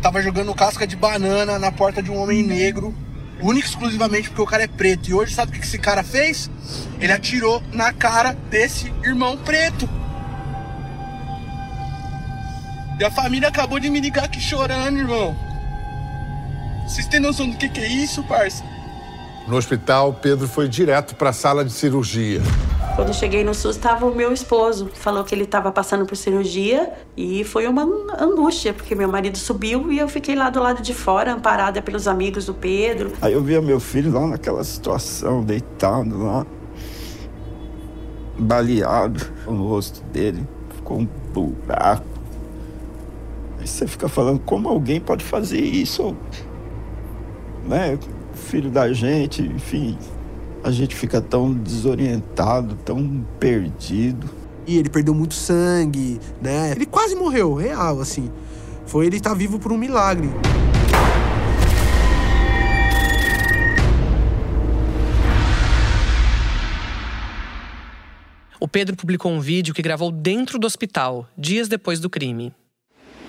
tava jogando casca de banana na porta de um homem negro, único exclusivamente porque o cara é preto. E hoje sabe o que esse cara fez? Ele atirou na cara desse irmão preto. E a família acabou de me ligar aqui chorando, irmão. Vocês têm noção do que, que é isso, parça? No hospital, Pedro foi direto para a sala de cirurgia. Quando cheguei no SUS, estava o meu esposo. Falou que ele estava passando por cirurgia e foi uma angústia, porque meu marido subiu e eu fiquei lá do lado de fora, amparada pelos amigos do Pedro. Aí eu via meu filho lá naquela situação, deitado lá, baleado no rosto dele, ficou um buraco. Aí você fica falando, como alguém pode fazer isso? Né? Filho da gente, enfim, a gente fica tão desorientado, tão perdido. E ele perdeu muito sangue, né? Ele quase morreu, real, assim. Foi ele estar tá vivo por um milagre. O Pedro publicou um vídeo que gravou dentro do hospital, dias depois do crime.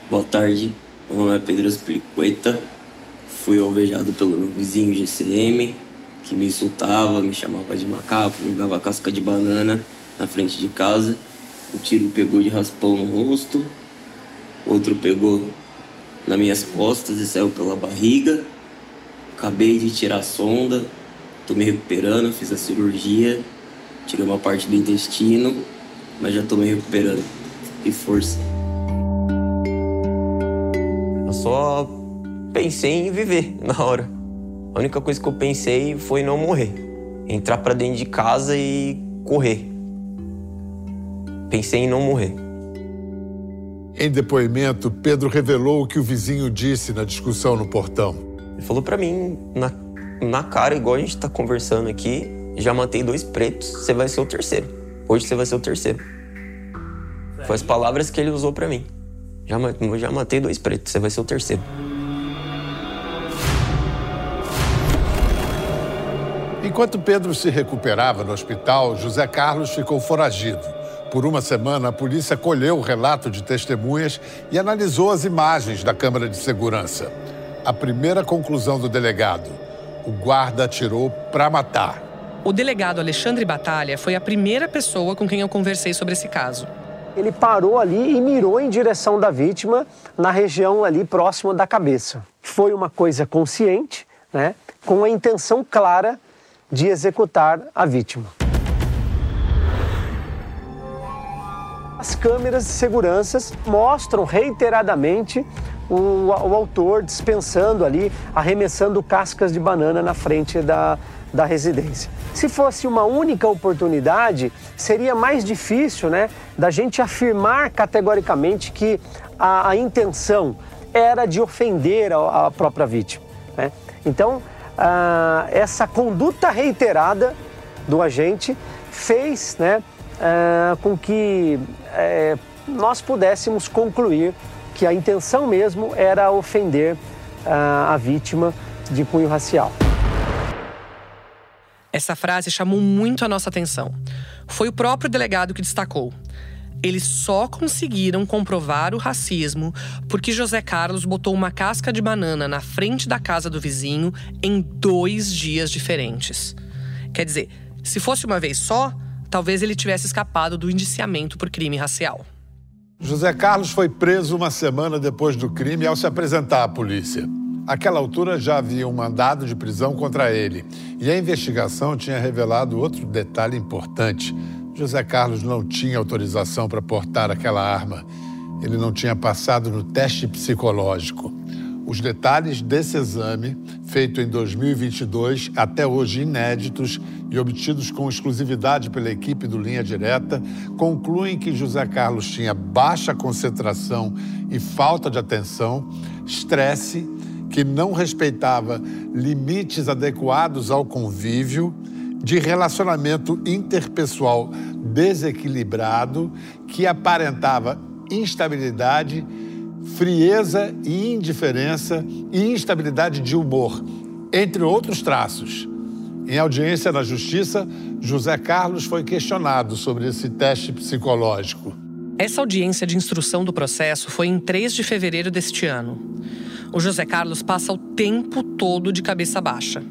Boa tarde, meu nome é Pedro Espliqueta. Fui alvejado pelo meu vizinho GCM, que me insultava, me chamava de macaco, me dava casca de banana na frente de casa. O tiro pegou de raspão no rosto, outro pegou nas minhas costas e saiu pela barriga. Acabei de tirar a sonda, tô me recuperando, fiz a cirurgia, tirei uma parte do intestino, mas já tô me recuperando. E força. Eu só pensei em viver na hora. A única coisa que eu pensei foi não morrer. Entrar para dentro de casa e correr. Pensei em não morrer. Em depoimento, Pedro revelou o que o vizinho disse na discussão no portão. Ele falou para mim, na, na cara, igual a gente tá conversando aqui, já matei dois pretos, você vai ser o terceiro. Hoje você vai ser o terceiro. Foi as palavras que ele usou para mim. Já, já matei dois pretos, você vai ser o terceiro. Enquanto Pedro se recuperava no hospital, José Carlos ficou foragido. Por uma semana, a polícia colheu o relato de testemunhas e analisou as imagens da câmara de segurança. A primeira conclusão do delegado: o guarda atirou para matar. O delegado Alexandre Batalha foi a primeira pessoa com quem eu conversei sobre esse caso. Ele parou ali e mirou em direção da vítima na região ali próxima da cabeça. Foi uma coisa consciente, né, com a intenção clara de executar a vítima. As câmeras de segurança mostram reiteradamente o, o, autor dispensando ali, arremessando cascas de banana na frente da, da residência. Se fosse uma única oportunidade, seria mais difícil né, da gente afirmar categoricamente que a, a intenção era de ofender a, a própria vítima. Né? Então, ah, essa conduta reiterada do agente fez né, ah, com que eh, nós pudéssemos concluir que a intenção mesmo era ofender ah, a vítima de cunho racial. Essa frase chamou muito a nossa atenção. Foi o próprio delegado que destacou. Eles só conseguiram comprovar o racismo porque José Carlos botou uma casca de banana na frente da casa do vizinho em dois dias diferentes. Quer dizer, se fosse uma vez só, talvez ele tivesse escapado do indiciamento por crime racial. José Carlos foi preso uma semana depois do crime ao se apresentar à polícia. Àquela altura já havia um mandado de prisão contra ele e a investigação tinha revelado outro detalhe importante. José Carlos não tinha autorização para portar aquela arma. Ele não tinha passado no teste psicológico. Os detalhes desse exame, feito em 2022, até hoje inéditos e obtidos com exclusividade pela equipe do Linha Direta, concluem que José Carlos tinha baixa concentração e falta de atenção, estresse, que não respeitava limites adequados ao convívio, de relacionamento interpessoal desequilibrado, que aparentava instabilidade frieza e indiferença e instabilidade de humor, entre outros traços. Em audiência na Justiça, José Carlos foi questionado sobre esse teste psicológico. Essa audiência de instrução do processo foi em 3 de fevereiro deste ano. O José Carlos passa o tempo todo de cabeça baixa.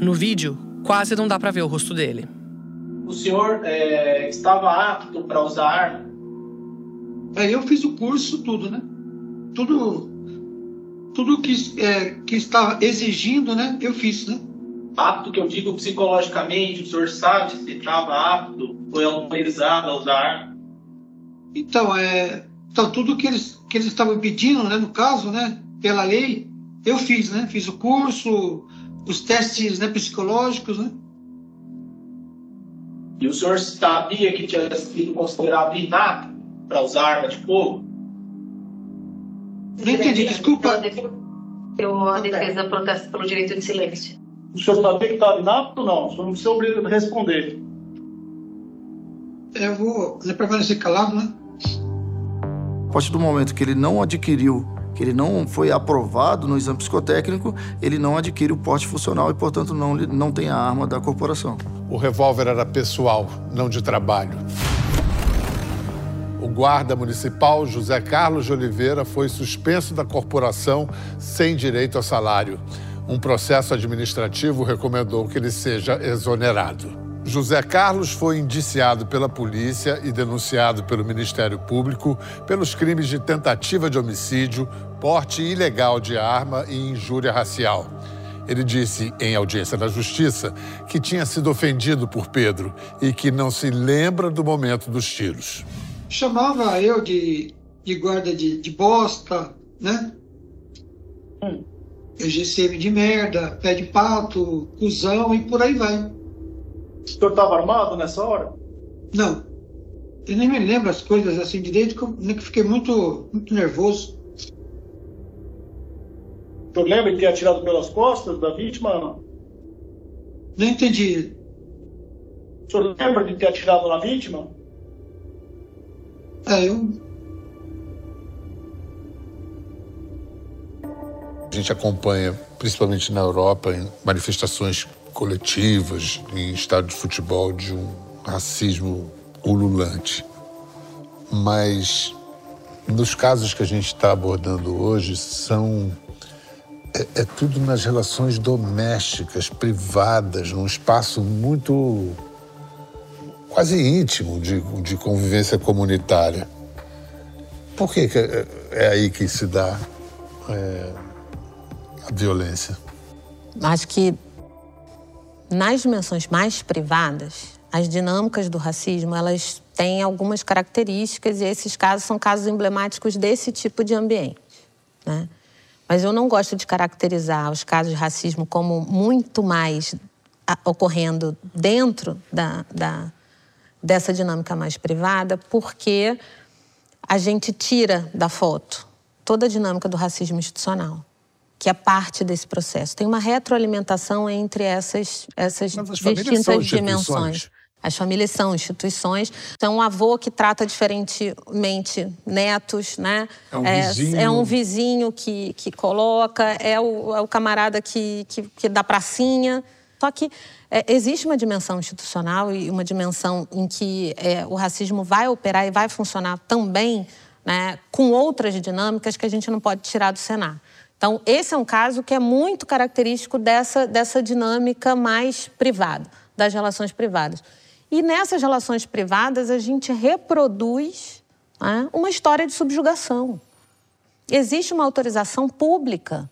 No vídeo, quase não dá para ver o rosto dele. O senhor é, estava apto para usar arma? É, eu fiz o curso, tudo, né? tudo tudo que, é, que estava exigindo, né, eu fiz, né? Apto que eu digo psicologicamente, o senhor sabe se estava apto, foi autorizado a usar? Então, é, então tudo que eles, que eles estavam pedindo, né, no caso, né, pela lei, eu fiz, né? Fiz o curso, os testes né, psicológicos, né? E o senhor sabia que tinha sido considerado inato para usar arma de fogo? Não entendi, desculpa. Eu, a defesa protesta pelo direito de silêncio. O senhor sabia que estava inapto ou não? O senhor não precisa obrigado a responder. Eu vou né, permanecer calado, né? A partir do momento que ele não adquiriu, que ele não foi aprovado no exame psicotécnico, ele não adquire o porte funcional e, portanto, não, não tem a arma da corporação. O revólver era pessoal, não de trabalho. O guarda municipal José Carlos de Oliveira foi suspenso da corporação sem direito a salário. Um processo administrativo recomendou que ele seja exonerado. José Carlos foi indiciado pela polícia e denunciado pelo Ministério Público pelos crimes de tentativa de homicídio, porte ilegal de arma e injúria racial. Ele disse em audiência da Justiça que tinha sido ofendido por Pedro e que não se lembra do momento dos tiros chamava eu de, de guarda de, de bosta, né? Hum. GCM de merda, pé de pato, cuzão e por aí vai. O senhor estava armado nessa hora? Não. Eu nem me lembro as coisas assim direito, que fiquei muito, muito nervoso. O senhor lembra de ter atirado pelas costas da vítima? Não, não entendi. O senhor lembra de ter atirado na vítima? É, eu. A gente acompanha, principalmente na Europa, em manifestações coletivas, em estádio de futebol, de um racismo ululante. Mas nos casos que a gente está abordando hoje, são. É, é tudo nas relações domésticas, privadas, num espaço muito quase íntimo de, de convivência comunitária. Por que, que é, é aí que se dá é, a violência? Acho que nas dimensões mais privadas, as dinâmicas do racismo, elas têm algumas características e esses casos são casos emblemáticos desse tipo de ambiente. Né? Mas eu não gosto de caracterizar os casos de racismo como muito mais ocorrendo dentro da, da, dessa dinâmica mais privada, porque a gente tira da foto toda a dinâmica do racismo institucional, que é parte desse processo. Tem uma retroalimentação entre essas, essas distintas dimensões. As famílias são instituições. Então, um avô que trata diferentemente netos, né? É um é, vizinho, é um vizinho que, que coloca, é o, é o camarada que, que, que dá pracinha. Só que é, existe uma dimensão institucional e uma dimensão em que é, o racismo vai operar e vai funcionar também né, com outras dinâmicas que a gente não pode tirar do cenário. Então, esse é um caso que é muito característico dessa, dessa dinâmica mais privada, das relações privadas. E nessas relações privadas, a gente reproduz né, uma história de subjugação. Existe uma autorização pública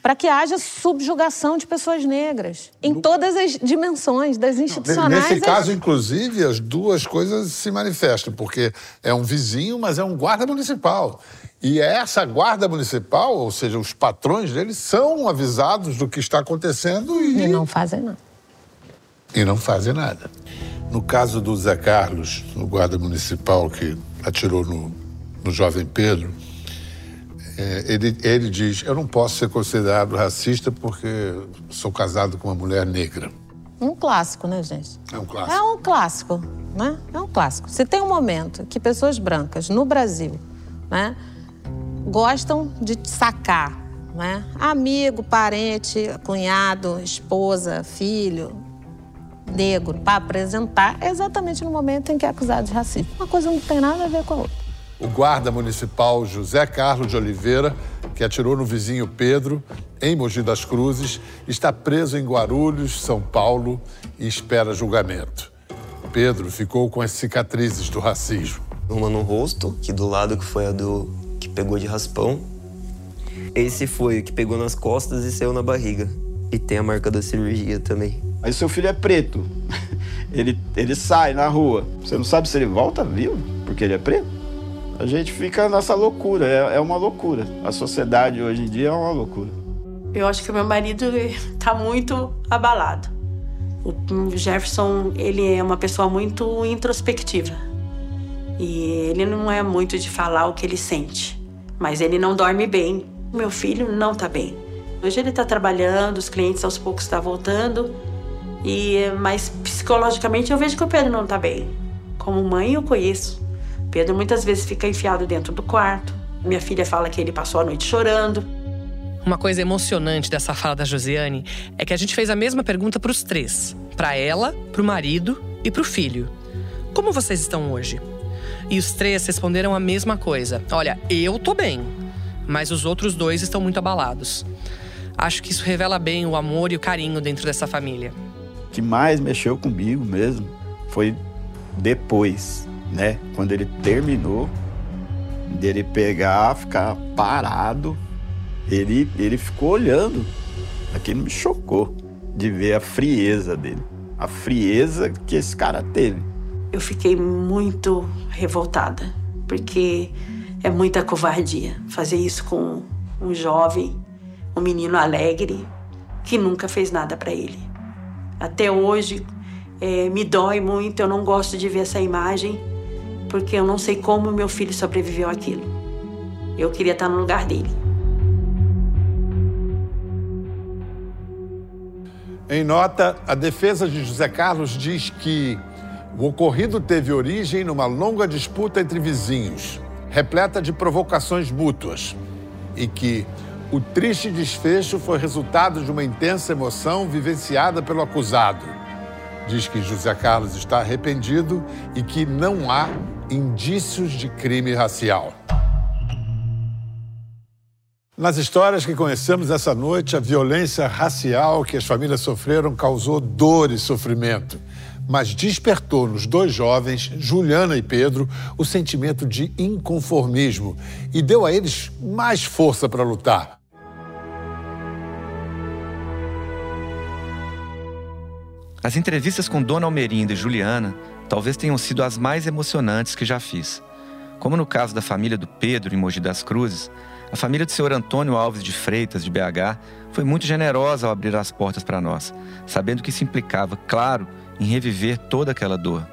para que haja subjugação de pessoas negras em no... todas as dimensões, das institucionais. Nesse caso, inclusive, as duas coisas se manifestam, porque é um vizinho, mas é um guarda municipal. E essa guarda municipal, ou seja, os patrões deles, são avisados do que está acontecendo e. E não fazem nada. E não fazem nada. No caso do Zé Carlos, no guarda municipal que atirou no, no jovem Pedro, é, ele, ele diz: Eu não posso ser considerado racista porque sou casado com uma mulher negra. Um clássico, né, gente? É um clássico. É um clássico, né? É um clássico. Se tem um momento que pessoas brancas no Brasil, né, gostam de sacar, né, amigo, parente, cunhado, esposa, filho, negro para apresentar exatamente no momento em que é acusado de racismo. Uma coisa não tem nada a ver com a outra. O guarda municipal José Carlos de Oliveira, que atirou no vizinho Pedro, em Mogi das Cruzes, está preso em Guarulhos, São Paulo, e espera julgamento. Pedro ficou com as cicatrizes do racismo. Uma no rosto, que do lado que foi a do pegou de raspão. Esse foi o que pegou nas costas e saiu na barriga. E tem a marca da cirurgia também. Aí seu filho é preto. Ele, ele sai na rua. Você não sabe se ele volta vivo porque ele é preto? A gente fica nessa loucura. É, é uma loucura. A sociedade hoje em dia é uma loucura. Eu acho que meu marido está muito abalado. O Jefferson, ele é uma pessoa muito introspectiva. E ele não é muito de falar o que ele sente. Mas ele não dorme bem. Meu filho não está bem. Hoje ele está trabalhando, os clientes aos poucos estão tá voltando. E, mas psicologicamente eu vejo que o Pedro não está bem. Como mãe eu conheço. Pedro muitas vezes fica enfiado dentro do quarto. Minha filha fala que ele passou a noite chorando. Uma coisa emocionante dessa fala da Josiane é que a gente fez a mesma pergunta para os três: para ela, para o marido e para o filho. Como vocês estão hoje? E os três responderam a mesma coisa: Olha, eu tô bem, mas os outros dois estão muito abalados. Acho que isso revela bem o amor e o carinho dentro dessa família que mais mexeu comigo mesmo foi depois, né? Quando ele terminou, dele pegar, ficar parado, ele, ele ficou olhando. Aquilo me chocou de ver a frieza dele, a frieza que esse cara teve. Eu fiquei muito revoltada, porque é muita covardia fazer isso com um jovem, um menino alegre que nunca fez nada para ele até hoje é, me dói muito. Eu não gosto de ver essa imagem, porque eu não sei como meu filho sobreviveu àquilo. Eu queria estar no lugar dele. Em nota, a defesa de José Carlos diz que o ocorrido teve origem numa longa disputa entre vizinhos, repleta de provocações mútuas, e que o triste desfecho foi resultado de uma intensa emoção vivenciada pelo acusado. Diz que José Carlos está arrependido e que não há indícios de crime racial. Nas histórias que conhecemos essa noite, a violência racial que as famílias sofreram causou dor e sofrimento, mas despertou nos dois jovens, Juliana e Pedro, o sentimento de inconformismo e deu a eles mais força para lutar. As entrevistas com Dona Almerinda e Juliana talvez tenham sido as mais emocionantes que já fiz. Como no caso da família do Pedro em Mogi das Cruzes, a família do senhor Antônio Alves de Freitas, de BH, foi muito generosa ao abrir as portas para nós, sabendo que isso implicava, claro, em reviver toda aquela dor.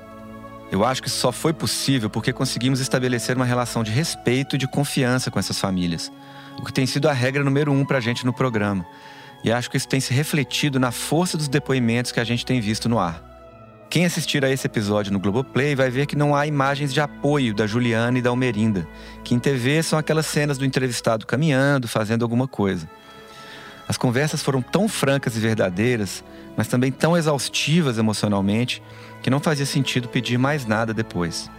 Eu acho que só foi possível porque conseguimos estabelecer uma relação de respeito e de confiança com essas famílias, o que tem sido a regra número um para a gente no programa. E acho que isso tem se refletido na força dos depoimentos que a gente tem visto no ar. Quem assistir a esse episódio no Globoplay vai ver que não há imagens de apoio da Juliana e da Almerinda, que em TV são aquelas cenas do entrevistado caminhando, fazendo alguma coisa. As conversas foram tão francas e verdadeiras, mas também tão exaustivas emocionalmente, que não fazia sentido pedir mais nada depois.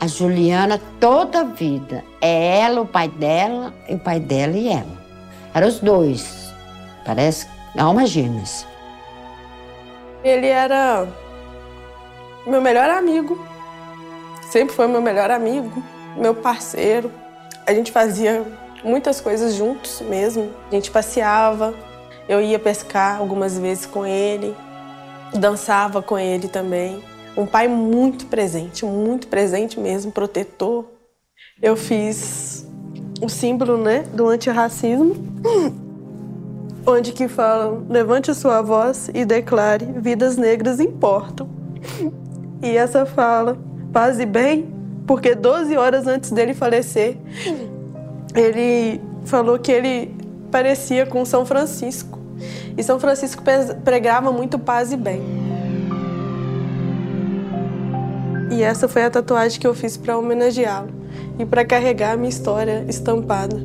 A Juliana, toda a vida, é ela, o pai dela, e o pai dela e ela. Eram os dois. Parece almas gêmeas. Ele era meu melhor amigo. Sempre foi meu melhor amigo, meu parceiro. A gente fazia muitas coisas juntos mesmo. A gente passeava, eu ia pescar algumas vezes com ele, dançava com ele também. Um pai muito presente, muito presente mesmo, protetor. Eu fiz o símbolo né, do antirracismo, onde que falam, levante sua voz e declare, vidas negras importam. E essa fala, paz bem, porque 12 horas antes dele falecer, ele falou que ele parecia com São Francisco. E São Francisco pregava muito paz e bem. E essa foi a tatuagem que eu fiz para homenageá-lo e para carregar a minha história estampada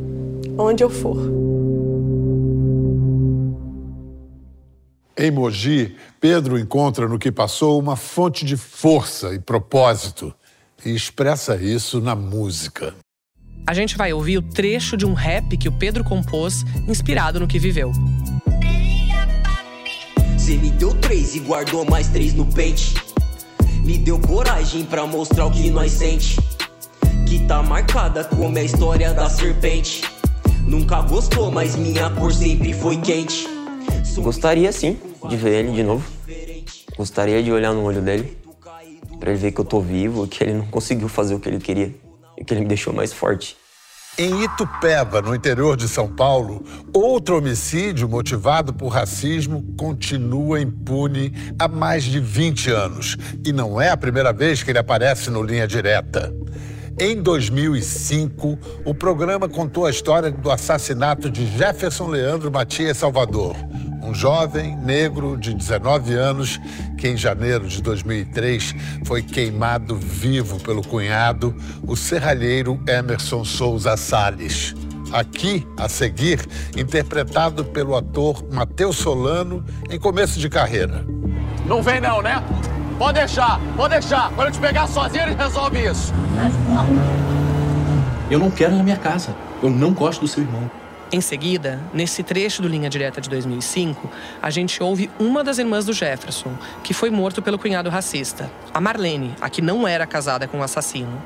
onde eu for. Em Mogi, Pedro encontra no que passou uma fonte de força e propósito e expressa isso na música. A gente vai ouvir o trecho de um rap que o Pedro compôs, inspirado no que viveu. Você me deu três e guardou mais três no pente. Me deu coragem pra mostrar o que nós sente. Que tá marcada como a história da serpente. Nunca gostou, mas minha cor sempre foi quente. Gostaria sim de ver ele de novo. Gostaria de olhar no olho dele para ele ver que eu tô vivo, que ele não conseguiu fazer o que ele queria que ele me deixou mais forte. Em Itupeva, no interior de São Paulo, outro homicídio motivado por racismo continua impune há mais de 20 anos. E não é a primeira vez que ele aparece no Linha Direta. Em 2005, o programa contou a história do assassinato de Jefferson Leandro Matias Salvador, um jovem negro de 19 anos que, em janeiro de 2003, foi queimado vivo pelo cunhado, o serralheiro Emerson Souza Salles. Aqui, a seguir, interpretado pelo ator Matheus Solano em começo de carreira. Não vem não, né? Pode deixar, pode deixar. Quando eu te pegar sozinho, ele resolve isso. Eu não quero na minha casa. Eu não gosto do seu irmão. Em seguida, nesse trecho do Linha Direta de 2005, a gente ouve uma das irmãs do Jefferson, que foi morto pelo cunhado racista, a Marlene, a que não era casada com o assassino.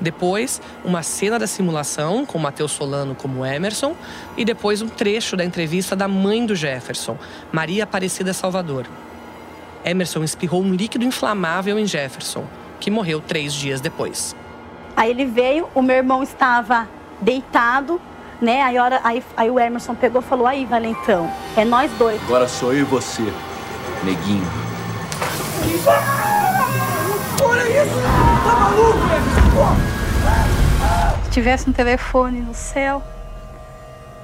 Depois, uma cena da simulação com Matheus Solano como Emerson e depois um trecho da entrevista da mãe do Jefferson, Maria Aparecida Salvador. Emerson espirrou um líquido inflamável em Jefferson, que morreu três dias depois. Aí ele veio, o meu irmão estava deitado, né? Aí, hora, aí, aí o Emerson pegou e falou: Aí, Valentão, é nós dois. Agora sou eu e você, neguinho. Olha isso! Tá maluco, Emerson? Se tivesse um telefone no céu,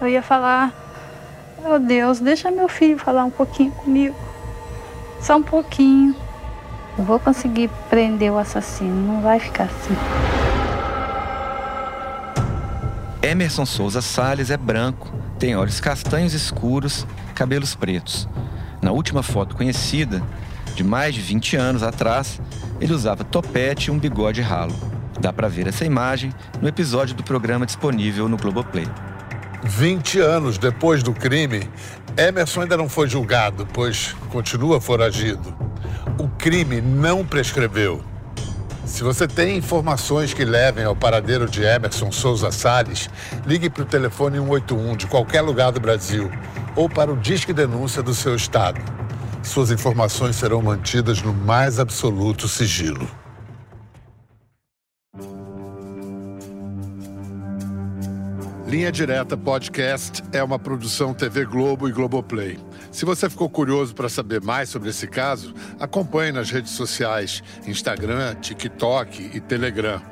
eu ia falar: Meu Deus, deixa meu filho falar um pouquinho comigo. Só um pouquinho. Eu vou conseguir prender o assassino, não vai ficar assim. Emerson Souza Salles é branco, tem olhos castanhos escuros, cabelos pretos. Na última foto conhecida, de mais de 20 anos atrás, ele usava topete e um bigode ralo. Dá para ver essa imagem no episódio do programa disponível no Globoplay. 20 anos depois do crime, Emerson ainda não foi julgado, pois continua foragido. O crime não prescreveu. Se você tem informações que levem ao paradeiro de Emerson Souza Salles, ligue para o telefone 181 de qualquer lugar do Brasil ou para o Disque Denúncia do seu estado. Suas informações serão mantidas no mais absoluto sigilo. Linha Direta Podcast é uma produção TV Globo e Globoplay. Se você ficou curioso para saber mais sobre esse caso, acompanhe nas redes sociais, Instagram, TikTok e Telegram.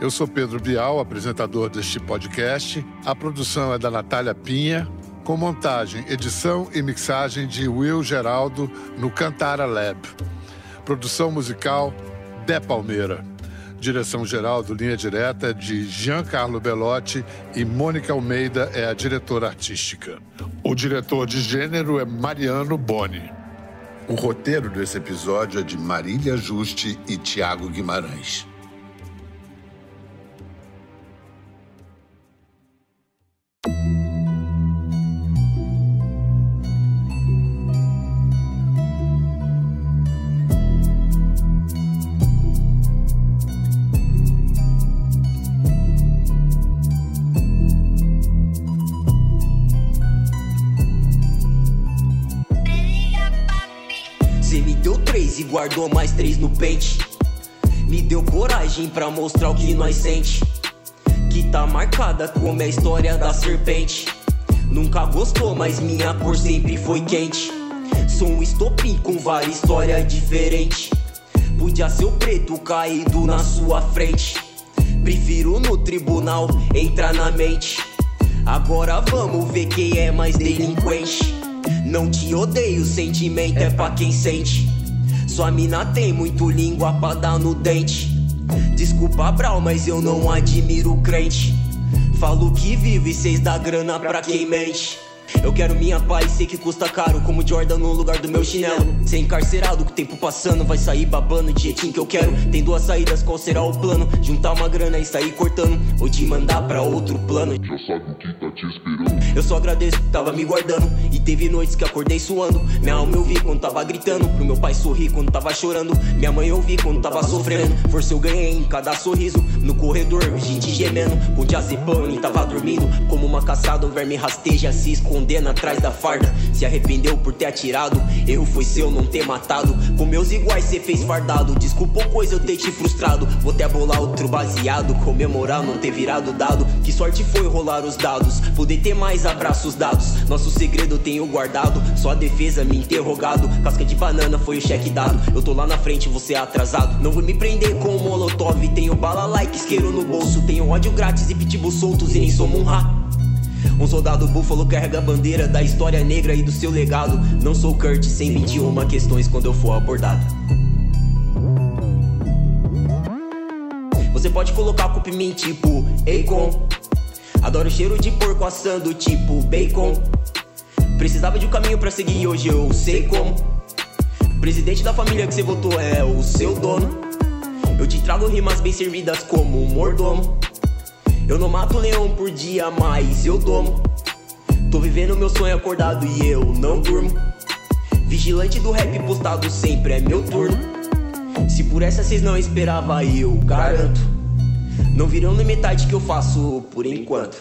Eu sou Pedro Bial, apresentador deste podcast. A produção é da Natália Pinha, com montagem, edição e mixagem de Will Geraldo no Cantara Lab. Produção musical De Palmeira. Direção-geral do Linha Direta de Giancarlo Belotti e Mônica Almeida é a diretora artística. O diretor de gênero é Mariano Boni. O roteiro desse episódio é de Marília Juste e Tiago Guimarães. E guardou mais três no pente. Me deu coragem pra mostrar o que nós sente. Que tá marcada como é a história da serpente. Nunca gostou, mas minha cor sempre foi quente. Sou um estopim com várias histórias diferentes. Podia ser o preto caído na sua frente. Prefiro no tribunal entrar na mente. Agora vamos ver quem é mais delinquente. Não te odeio, sentimento é pra quem sente. Sua mina tem muito língua pra dar no dente. Desculpa, Brau, mas eu não admiro crente. Falo que vive, cês dá grana pra quem mente. Eu quero minha paz, sei que custa caro, como Jordan no lugar do meu chinelo. Ser encarcerado, com o tempo passando, vai sair babando de jeitinho que eu quero. Tem duas saídas, qual será o plano? Juntar uma grana e sair cortando, ou te mandar pra outro plano. Já sabe o que tá te esperando. Eu só agradeço que tava me guardando. E teve noites que acordei suando. Minha alma eu vi quando tava gritando. Pro meu pai sorrir quando tava chorando. Minha mãe eu vi quando tava sofrendo. Força eu ganhei em cada sorriso. No corredor, gente gemendo. Com diazepam e tava dormindo. Como uma caçada, o verme rasteja, se atrás da farda. Se arrependeu por ter atirado. Erro foi seu não ter matado. Com meus iguais cê fez fardado. Desculpa coisa eu ter te frustrado. Vou até bolar outro baseado. Comemorar não ter virado dado. Que sorte foi rolar os dados. Poder ter mais abraços dados. Nosso segredo eu tenho guardado. Só a defesa me interrogado. Casca de banana foi o cheque dado. Eu tô lá na frente, você é atrasado. Não vou me prender com o molotov. Tenho bala like, isqueiro no bolso. Tenho ódio grátis e pitbull soltos e nem somos um ra. Um soldado búfalo carrega a bandeira da história negra e do seu legado. Não sou Kurt, sem 21 questões quando eu for abordado. Você pode colocar a culpa em mim, tipo Akon. Adoro o cheiro de porco assando, tipo bacon. Precisava de um caminho pra seguir, hoje eu sei como. Presidente da família que você votou é o seu dono. Eu te trago rimas bem servidas como um mordomo. Eu não mato leão por dia, mas eu domo. Tô vivendo meu sonho acordado e eu não durmo. Vigilante do rap postado sempre é meu turno. Se por essa cês não esperava, eu garanto. Não virão na metade que eu faço por enquanto.